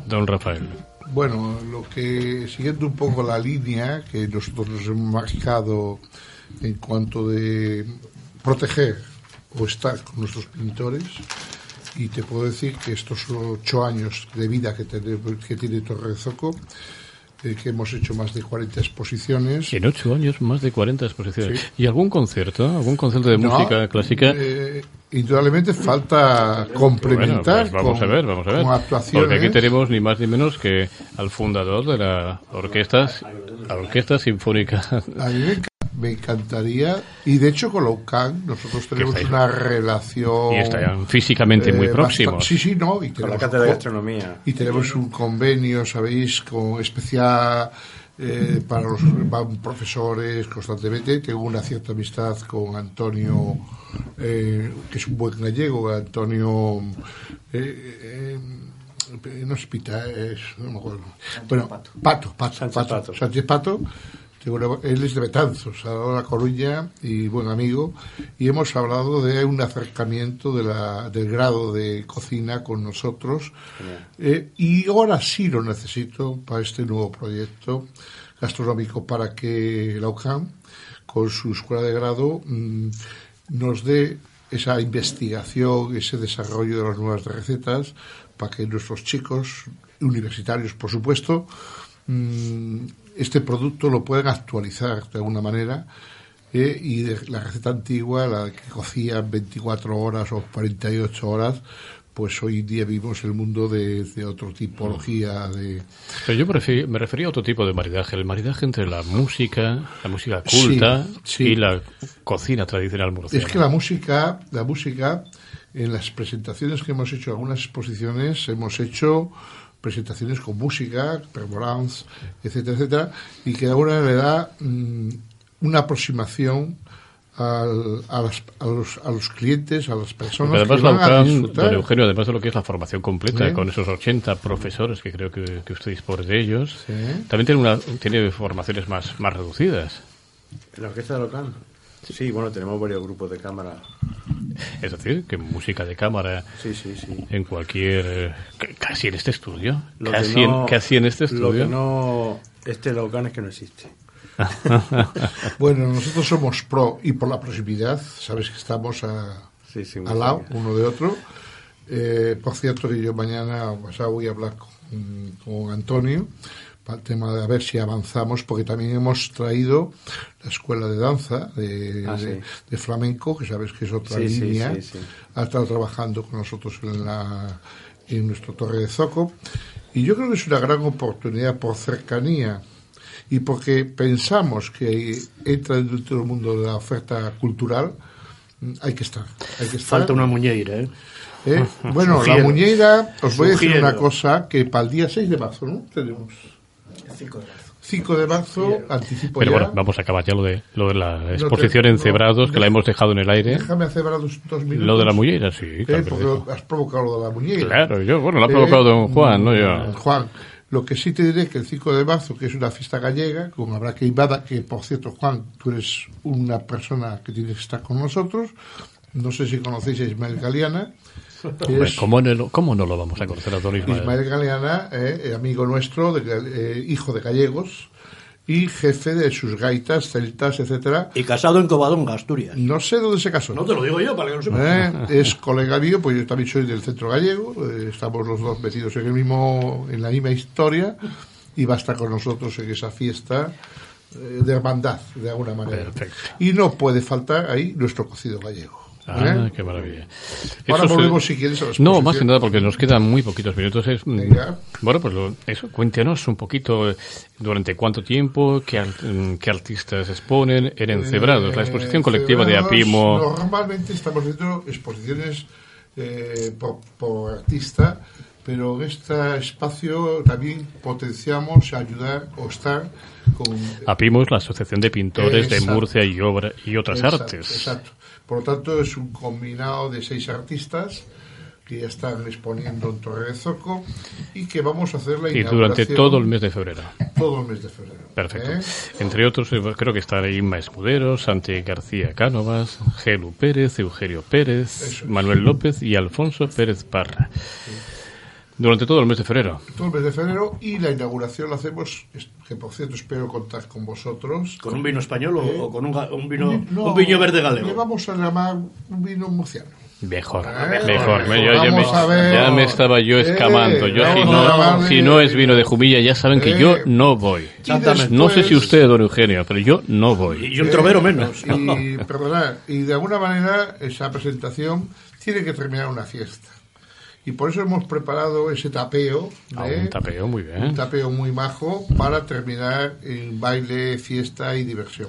don Rafael? Bueno, lo que siguiendo un poco la línea que nosotros nos hemos marcado en cuanto de proteger o estar con nuestros pintores y te puedo decir que estos ocho años de vida que, tiene, que tiene Torre de Zoco eh, que hemos hecho más de 40 exposiciones. En ocho años, más de 40 exposiciones. ¿Y algún concierto? ¿Algún concierto de No, música clásica? eh, indudablemente falta complementar Bueno, pues vamos con, a ver, vamos a ver. con actuaciones. Porque aquí tenemos ni más ni menos que al fundador de la orquesta, la orquesta sinfónica. Me, enc- me encantaría, y de hecho con la UCAN nosotros tenemos una relación... Y están físicamente muy basta- próximos. Sí, sí, no. Y Con la tenemos cátedra de gastronomía. Y tenemos un convenio, ¿sabéis?, con especial eh, para los van profesores constantemente. Tengo una cierta amistad con Antonio, eh, que es un buen gallego, Antonio... eh, eh, no es Pita, es... No me acuerdo. Bueno, Pato, Pato, Pato, Sánchez Pato, Pato. Sánchez Pato. Él es de Betanzos, a La Coruña, y buen amigo, y hemos hablado de un acercamiento de la, del grado de cocina con nosotros, eh, y ahora sí lo necesito para este nuevo proyecto gastronómico, para que la UCAM, con su escuela de grado, mm, nos dé esa investigación, ese desarrollo de las nuevas recetas, para que nuestros chicos, universitarios por supuesto, mm, este producto lo puedan actualizar de alguna manera eh, y de la receta antigua, la que cocían 24 horas o 48 horas, pues hoy día vivimos el mundo de, de otra tipología de... Pero yo me refería, me refería a otro tipo de maridaje, el maridaje entre la música, la música culta Sí, sí. y la cocina tradicional murciana. Es que la música, la música, en las presentaciones que hemos hecho, algunas exposiciones, hemos hecho presentaciones con música, performance, etcétera, etcétera, y que ahora le da mm, una aproximación al- a, las- a los, a los clientes, a las personas además que la van a UCAM, disfrutar. don Eugenio, además de lo que es la formación completa, Sí. con esos 80 profesores que creo que, que usted dispone de ellos, Sí. también tiene, una, tiene formaciones más, más reducidas. ¿La orquesta de local? Sí, bueno, tenemos varios grupos de cámara. Es decir, que música de cámara Sí, sí, sí. en cualquier... eh, casi en este estudio. Lo que Casi, no- en, casi en este Lo que estudio. no... Este local es que no existe. (laughs) Bueno, nosotros somos pro y por la proximidad, sabes que estamos a, Sí, sí, muy al lado uno de otro. Eh, por cierto, que yo mañana o pasado voy a hablar con, con Antonio para el tema de a ver si avanzamos, porque también hemos traído la escuela de danza de, Ah, de- sí. de flamenco, que sabes que es otra Sí, línea. sí. Ha estado trabajando con nosotros en, la, en nuestro Torre de Zoco. Y yo creo que es una gran oportunidad por cercanía y porque pensamos que entra dentro del mundo de la oferta cultural, hay que estar. Hay que estar. Falta una muñeira, ¿eh? ¿Eh? Bueno, la muñeira, os voy a decir Sugiero. una cosa, que para el día 6 de marzo, ¿no? Tenemos 5 de marzo, anticipo Pero ya. bueno, vamos a acabar ya lo de, lo de la exposición en no, Cebrados, que la hemos dejado en el aire. Déjame hacer ahora dos, dos minutos. Lo de la muñeira, sí. Eh, porque has provocado lo de la muñeira. Claro, yo, bueno, lo ha provocado don Juan, no yo. mm, Juan, lo que sí te diré que el 5 de marzo, que es una fiesta gallega, con Habrá que Invada, que por cierto, Juan, tú eres una persona que tienes que estar con nosotros. No sé si conocéis a Ismael Galeana. Hombre, es- ¿cómo, no, lo- cómo no lo vamos a conocer a don Ismael? Ismael Galeana, eh, amigo nuestro, de, eh, hijo de gallegos, y jefe de sus gaitas, celtas, etcétera. Y casado en Covadonga, Asturias. No sé dónde se casó. No te lo digo yo, para que lo sepas. Eh, es colega mío, pues yo también soy del centro gallego, eh, estamos los dos metidos en el mismo, en la misma historia, y va a estar con nosotros en esa fiesta eh, de hermandad, de alguna manera. Y no puede faltar ahí nuestro cocido gallego. Ah, ¿eh? qué maravilla. Ahora Eso volvemos, se- si quieres, a No, más que nada porque nos quedan muy poquitos minutos. Es, mm, bueno, pues lo- eso, cuéntenos un poquito eh, durante cuánto tiempo, qué, mm, qué artistas exponen en Encebrados, la exposición Eh, colectiva de Apimo. Normalmente estamos haciendo exposiciones eh, por, por artista, pero en este espacio también potenciamos ayudar o estar con Apimo es la Asociación de Pintores de. Murcia y, obra, y otras Exacto, artes. Exacto. Por lo tanto, es un combinado de seis artistas que ya están exponiendo en Torre de Zoco y que vamos a hacer la Y inauguración durante todo el mes de febrero. todo el mes de febrero. Perfecto. ¿eh? Entre otros, eh, creo que estará Inma Escudero, Santi García Cánovas, Gelu Pérez, Eugenio Pérez, Manuel López y Alfonso Pérez Parra. Durante todo el mes de febrero. Todo el mes de febrero y la inauguración la hacemos, que por cierto espero contar con vosotros. ¿Con un vino español o, ¿Eh? o con un, un vino, No, un viño verde Le galego? vamos a llamar un vino murciano. Mejor, Eh, mejor. Me- mejor. yo- ya, me, ya estaba yo Eh, escamando. Yo, si, no, si no es vino de Jumilla, ya saben que Eh, yo no voy. No sé si Después- usted, don Eugenio, pero yo no voy. Y un trovero menos. Y, perdonad, y de alguna manera esa presentación tiene que terminar una fiesta. Y por eso hemos preparado ese tapeo. Ah, ¿eh? un tapeo, muy bien. Un tapeo muy majo para terminar en baile, fiesta y diversión.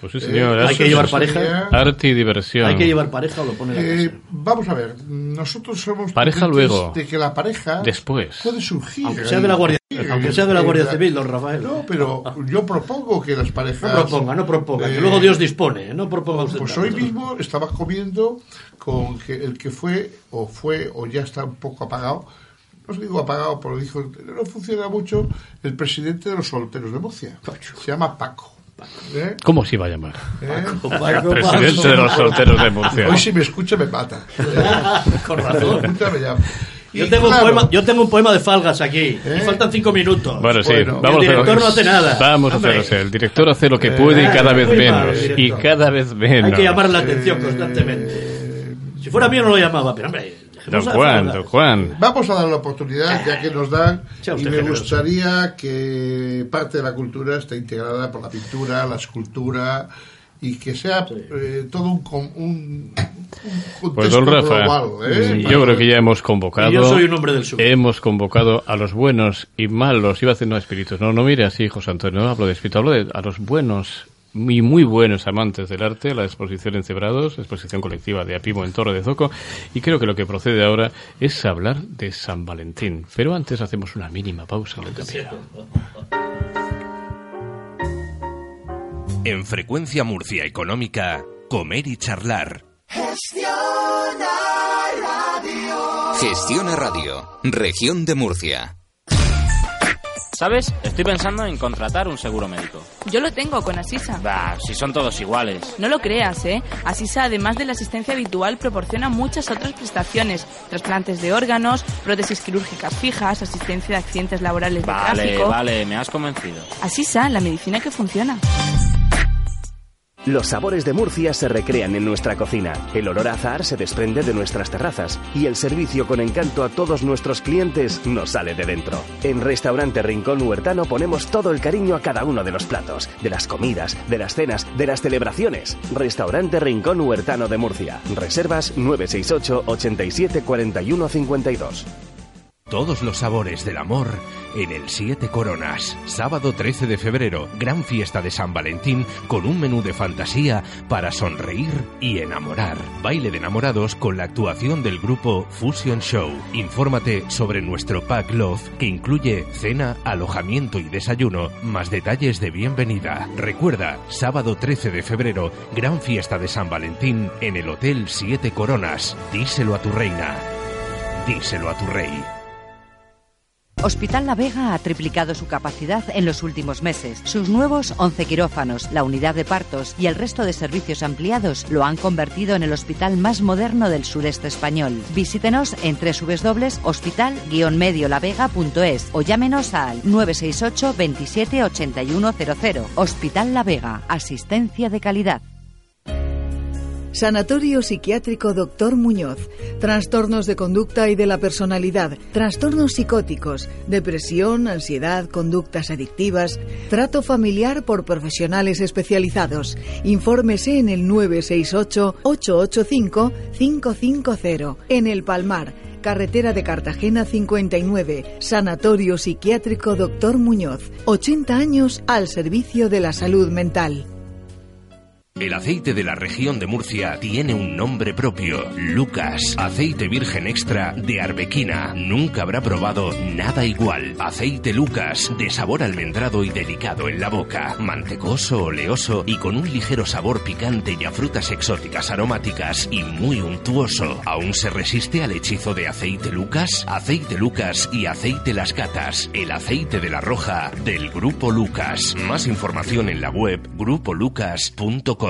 Pues sí, señor. Eh, ¿Hay que llevar sería- pareja? Arte y diversión. ¿Hay que llevar pareja o lo pone la Eh, casa? vamos a ver, nosotros somos Pareja conscientes luego. de que la pareja Después. puede surgir. Aunque sea de la Guardia, Sí, aunque sea de la Guardia eh, Civil, don Rafael. No, pero (laughs) yo propongo que las parejas. No proponga, no proponga, que eh, luego Dios dispone, no proponga usted Pues hoy mismo estaba comiendo con que el que fue, o fue, o ya está un poco apagado. No os digo apagado, pero dijo, no funciona mucho el presidente de los solteros de Murcia. Se llama Paco. ¿Eh? ¿Cómo se iba a llamar? ¿Eh? Paco, Presidente Paco. de los solteros de Murcia. Hoy si me escucha me mata. Con razón. Escucha, me llama. Y Yo tengo, claro, un poema, yo tengo un poema de Falgas aquí. ¿Eh? faltan cinco minutos. Bueno, sí, Bueno, vamos el a director no hace nada. Vamos a sí, El director hace lo que puede y cada vez menos. Y cada vez menos. Hay que llamar la atención constantemente. Si fuera mío no lo llamaba, pero hombre. Don Juan, don Juan. Vamos a dar la oportunidad, ya que nos dan, y me gustaría que parte de la cultura esté integrada por la pintura, la escultura, y que sea eh, todo un, com- un, un Pues don Rafa, global. ¿eh? yo creo que ya hemos convocado. Yo soy un hombre del sur. Hemos convocado a los buenos y malos. Iba a decir no espíritus. No, no mire así, José Antonio. No hablo de espíritu, hablo de a los buenos y muy buenos amantes del arte, la exposición en Cebrados, exposición colectiva de Apimo en Torre de Zoco. Y creo que lo que procede ahora es hablar de San Valentín. Pero antes hacemos una mínima pausa en el camino. En Frecuencia Murcia Económica, comer y charlar. Gestiona radio. Gestiona Radio, región de Murcia. ¿Sabes? Estoy pensando en contratar un seguro médico. Yo lo tengo con Asisa. Bah, si son todos iguales. No lo creas, ¿eh? Asisa, además de la asistencia habitual, proporciona muchas otras prestaciones. Trasplantes de órganos, prótesis quirúrgicas fijas, asistencia de accidentes laborales de Vale, tráfico. vale, me has convencido. Asisa, la medicina que funciona. Los sabores de Murcia se recrean en nuestra cocina, el olor a azahar se desprende de nuestras terrazas y el servicio con encanto a todos nuestros clientes nos sale de dentro. En Restaurante Rincón Huertano ponemos todo el cariño a cada uno de los platos, de las comidas, de las cenas, de las celebraciones. Restaurante Rincón Huertano de Murcia. Reservas 968 87 41 52. Todos los sabores del amor en el Siete Coronas. Sábado 13 de febrero, gran fiesta de San Valentín con un menú de fantasía para sonreír y enamorar. Baile de enamorados con la actuación del grupo Fusion Show. Infórmate sobre nuestro pack Love que incluye cena, alojamiento y desayuno, más detalles de bienvenida. Recuerda, sábado 13 de febrero, gran fiesta de San Valentín en el Hotel Siete Coronas. Díselo a tu reina. Díselo a tu rey. Hospital La Vega ha triplicado su capacidad en los últimos meses. Sus nuevos 11 quirófanos, la unidad de partos y el resto de servicios ampliados lo han convertido en el hospital más moderno del sureste español. Visítenos en www.hospital-mediolavega.es o llámenos al 968 27 8100. Hospital La Vega, asistencia de calidad. Sanatorio Psiquiátrico Doctor Muñoz. Trastornos de conducta y de la personalidad. Trastornos psicóticos. Depresión, ansiedad, conductas adictivas. Trato familiar por profesionales especializados. Infórmese en el 968-885-550. En El Palmar. Carretera de Cartagena 59, Sanatorio Psiquiátrico Doctor Muñoz, 80 años al servicio de la salud mental. El aceite de la región de Murcia tiene un nombre propio, Lucas. Aceite virgen extra de arbequina. Nunca habrá probado nada igual. Aceite Lucas, de sabor almendrado y delicado en la boca. Mantecoso, oleoso y con un ligero sabor picante y a frutas exóticas aromáticas y muy untuoso. ¿Aún se resiste al hechizo de aceite Lucas? Aceite Lucas y aceite Las Catas. El aceite de la roja del Grupo Lucas. Más información en la web grupolucas.com.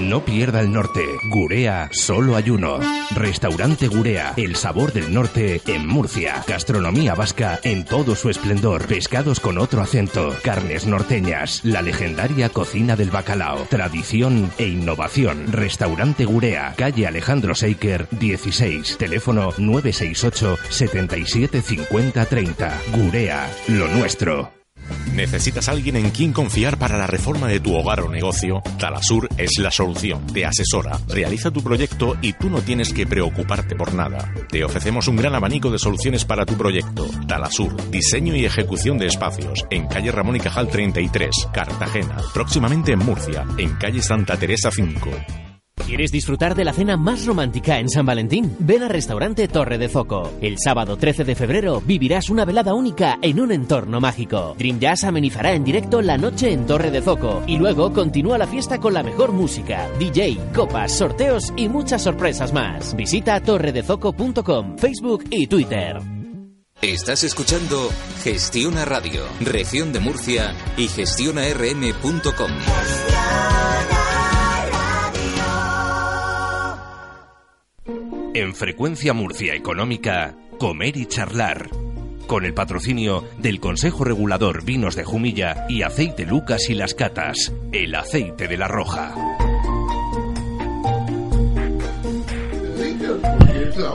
No pierda el norte. Gurea, solo hay uno. Restaurante Gurea, el sabor del norte en Murcia. Gastronomía vasca en todo su esplendor. Pescados con otro acento. Carnes norteñas. La legendaria cocina del bacalao. Tradición e innovación. Restaurante Gurea, calle Alejandro Seiker, 16. Teléfono 968 77 50 30. Gurea, lo nuestro. ¿Necesitas alguien en quien confiar para la reforma de tu hogar o negocio? Talasur es la solución. Te asesora, realiza tu proyecto y tú no tienes que preocuparte por nada. Te ofrecemos un gran abanico de soluciones para tu proyecto. Talasur, diseño y ejecución de espacios en calle Ramón y Cajal 33, Cartagena. Próximamente en Murcia, en calle Santa Teresa 5. ¿Quieres disfrutar de la cena más romántica en San Valentín? Ven al restaurante Torre de Zoco. El sábado 13 de febrero vivirás una velada única en un entorno mágico. Dream Jazz amenizará en directo la noche en Torre de Zoco y luego continúa la fiesta con la mejor música, DJ, copas, sorteos y muchas sorpresas más. Visita torredezoco.com, Facebook y Twitter. Estás escuchando Gestiona Radio, región de Murcia y gestionarm.com. En Frecuencia Murcia Económica, Comer y Charlar. Con el patrocinio del Consejo Regulador Vinos de Jumilla y Aceite Lucas y Las Catas, el aceite de la Roja.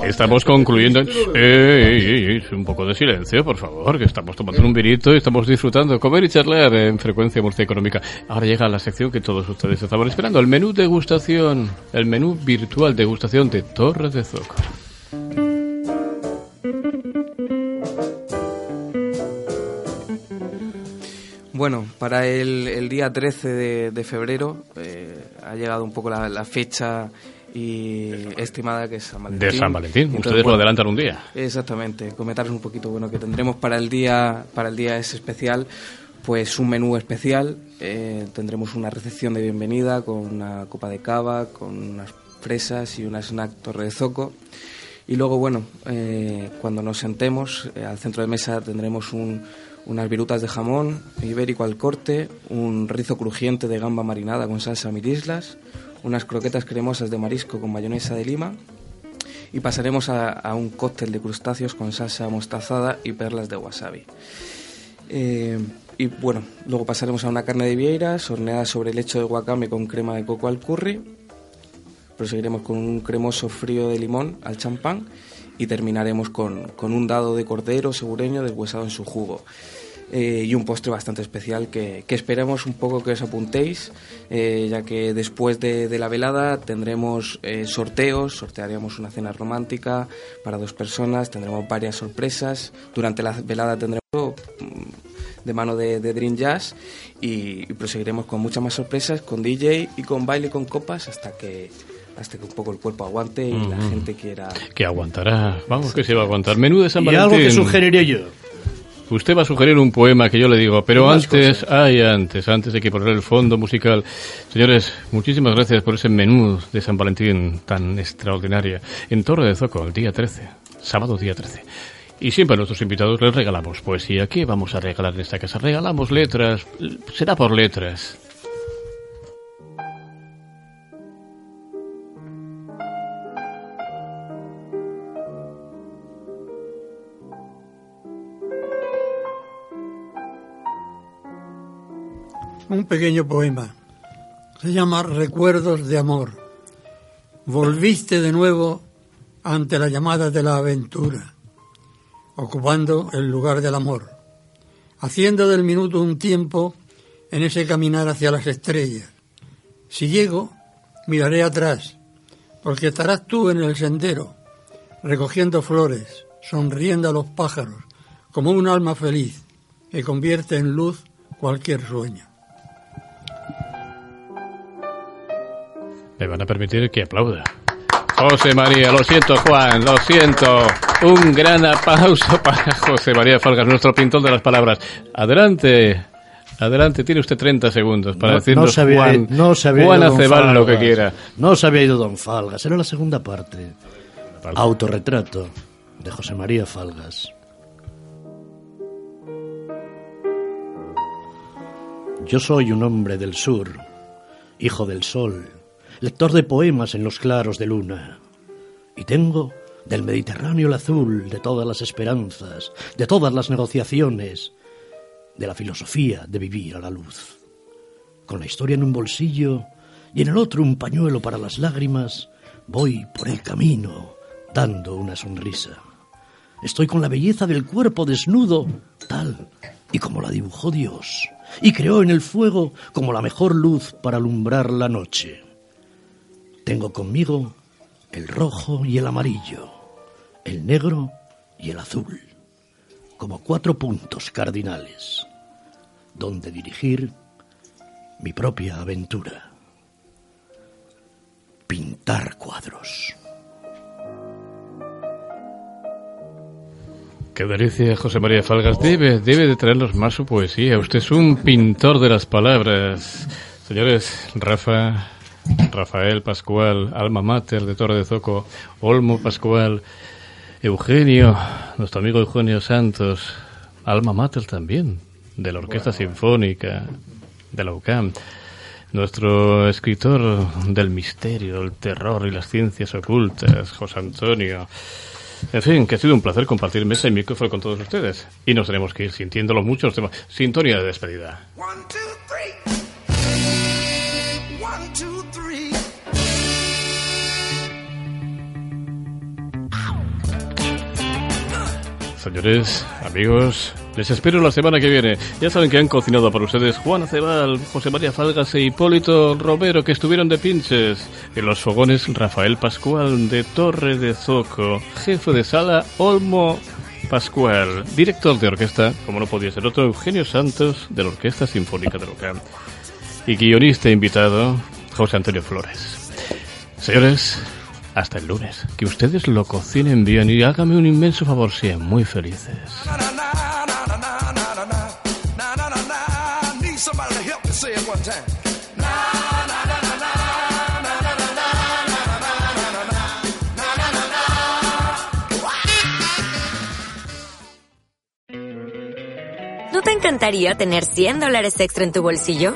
Estamos concluyendo. Eh, un poco de silencio, por favor, que estamos tomando un vinito y estamos disfrutando. Comer y charlar en Frecuencia Murcia Económica. Ahora llega la sección que todos ustedes estaban esperando: el menú degustación, el menú virtual degustación de Torres de Zoco. Bueno, para el, día 13 de, febrero eh, ha llegado un poco la fecha y estimada que es San Valentín. De San Valentín, ustedes lo adelantan un día. Exactamente, comentaros un poquito, bueno, que tendremos para el día, para el día ese especial, pues un menú especial, eh, tendremos una recepción de bienvenida con una copa de cava, con unas fresas y una snack torre de zoco. Y luego, bueno, eh, cuando nos sentemos, eh, al centro de mesa tendremos unas virutas de jamón ibérico al corte, un rizo crujiente de gamba marinada con salsa mirislas, unas croquetas cremosas de marisco con mayonesa de lima y pasaremos a, un cóctel de crustáceos con salsa mostazada y perlas de wasabi. Eh, y bueno, luego pasaremos a una carne de vieiras horneada sobre lecho de guacame con crema de coco al curry. Proseguiremos con un cremoso frío de limón al champán y terminaremos con, con un dado de cordero segureño deshuesado en su jugo. Eh, y un postre bastante especial que, esperemos un poco que os apuntéis, eh, ya que después de, la velada tendremos eh, sorteos, sortearíamos una cena romántica para dos personas, tendremos varias sorpresas, durante la velada tendremos mm, de mano de, Dream Jazz y, proseguiremos con muchas más sorpresas, con DJ y con baile con copas hasta que hasta que un poco el cuerpo aguante y la gente quiera... Que aguantará, vamos que se va a aguantar. Menú de San Valentín. Y algo que sugeriría yo. Usted va a sugerir un poema que yo le digo, pero antes, ay, antes, antes de que poner el fondo musical. Señores, muchísimas gracias por ese menú de San Valentín tan extraordinaria. En Torre de Zoco, el día 13, sábado día 13. Y siempre a nuestros invitados les regalamos poesía. ¿Qué vamos a regalar en esta casa? Regalamos letras. Será por letras. Un pequeño poema. Se llama Recuerdos de Amor. Volviste de nuevo ante la llamada de la aventura, ocupando el lugar del amor, haciendo del minuto un tiempo en ese caminar hacia las estrellas. Si llego, miraré atrás, porque estarás tú en el sendero, recogiendo flores, sonriendo a los pájaros, como un alma feliz que convierte en luz cualquier sueño. Me van a permitir que aplauda. José María, lo siento Juan, lo siento. Un gran aplauso (laughs) para José María Falgas, nuestro pintor de las palabras. Adelante, adelante, tiene usted 30 segundos para decirnos no Juan, no sabía Juan ido don Aceval lo que quiera. No se había ido don Falgas, era la segunda parte. Autorretrato de José María Falgas. Yo soy un hombre del sur, hijo del sol, lector de poemas en los claros de luna. Y tengo del Mediterráneo el azul, de todas las esperanzas, de todas las negociaciones, de la filosofía de vivir a la luz. Con la historia en un bolsillo y en el otro un pañuelo para las lágrimas, voy por el camino dando una sonrisa. Estoy con la belleza del cuerpo desnudo, tal y como la dibujó Dios, y creó en el fuego como la mejor luz para alumbrar la noche. Tengo conmigo el rojo y el amarillo, el negro y el azul, como cuatro puntos cardinales, donde dirigir mi propia aventura. Pintar cuadros. Qué delicia, José María Falgas. Debe, debe de traernos más su poesía. Usted es un pintor de las palabras. Señores, Rafa, Rafael Pascual, Alma Mater de Torre de Zoco, Olmo Pascual, Eugenio, nuestro amigo Eugenio Santos, Alma Mater también, de la Orquesta Sinfónica, de la UCAM. Nuestro escritor del misterio, el terror y las ciencias ocultas, José Antonio. En fin, que ha sido un placer compartir mesa y micrófono con todos ustedes. Y nos tenemos que ir sintiéndolo mucho. Nos tenemos- Sintonía de despedida. One, two, Señores, amigos, les espero la semana que viene. Ya saben que han cocinado para ustedes Juan Acebal, José María Falgas e Hipólito Romero, que estuvieron de pinches. En los fogones, Rafael Pascual, de Torre de Zoco. Jefe de sala, Olmo Pascual. Director de orquesta, como no podía ser otro, Eugenio Santos, de la Orquesta Sinfónica de Locam. Y guionista invitado, José Antonio Flores. Señores, hasta el lunes. Que ustedes lo cocinen bien y hágame un inmenso favor, sean muy felices. ¿No te encantaría tener 100 dólares extra en tu bolsillo?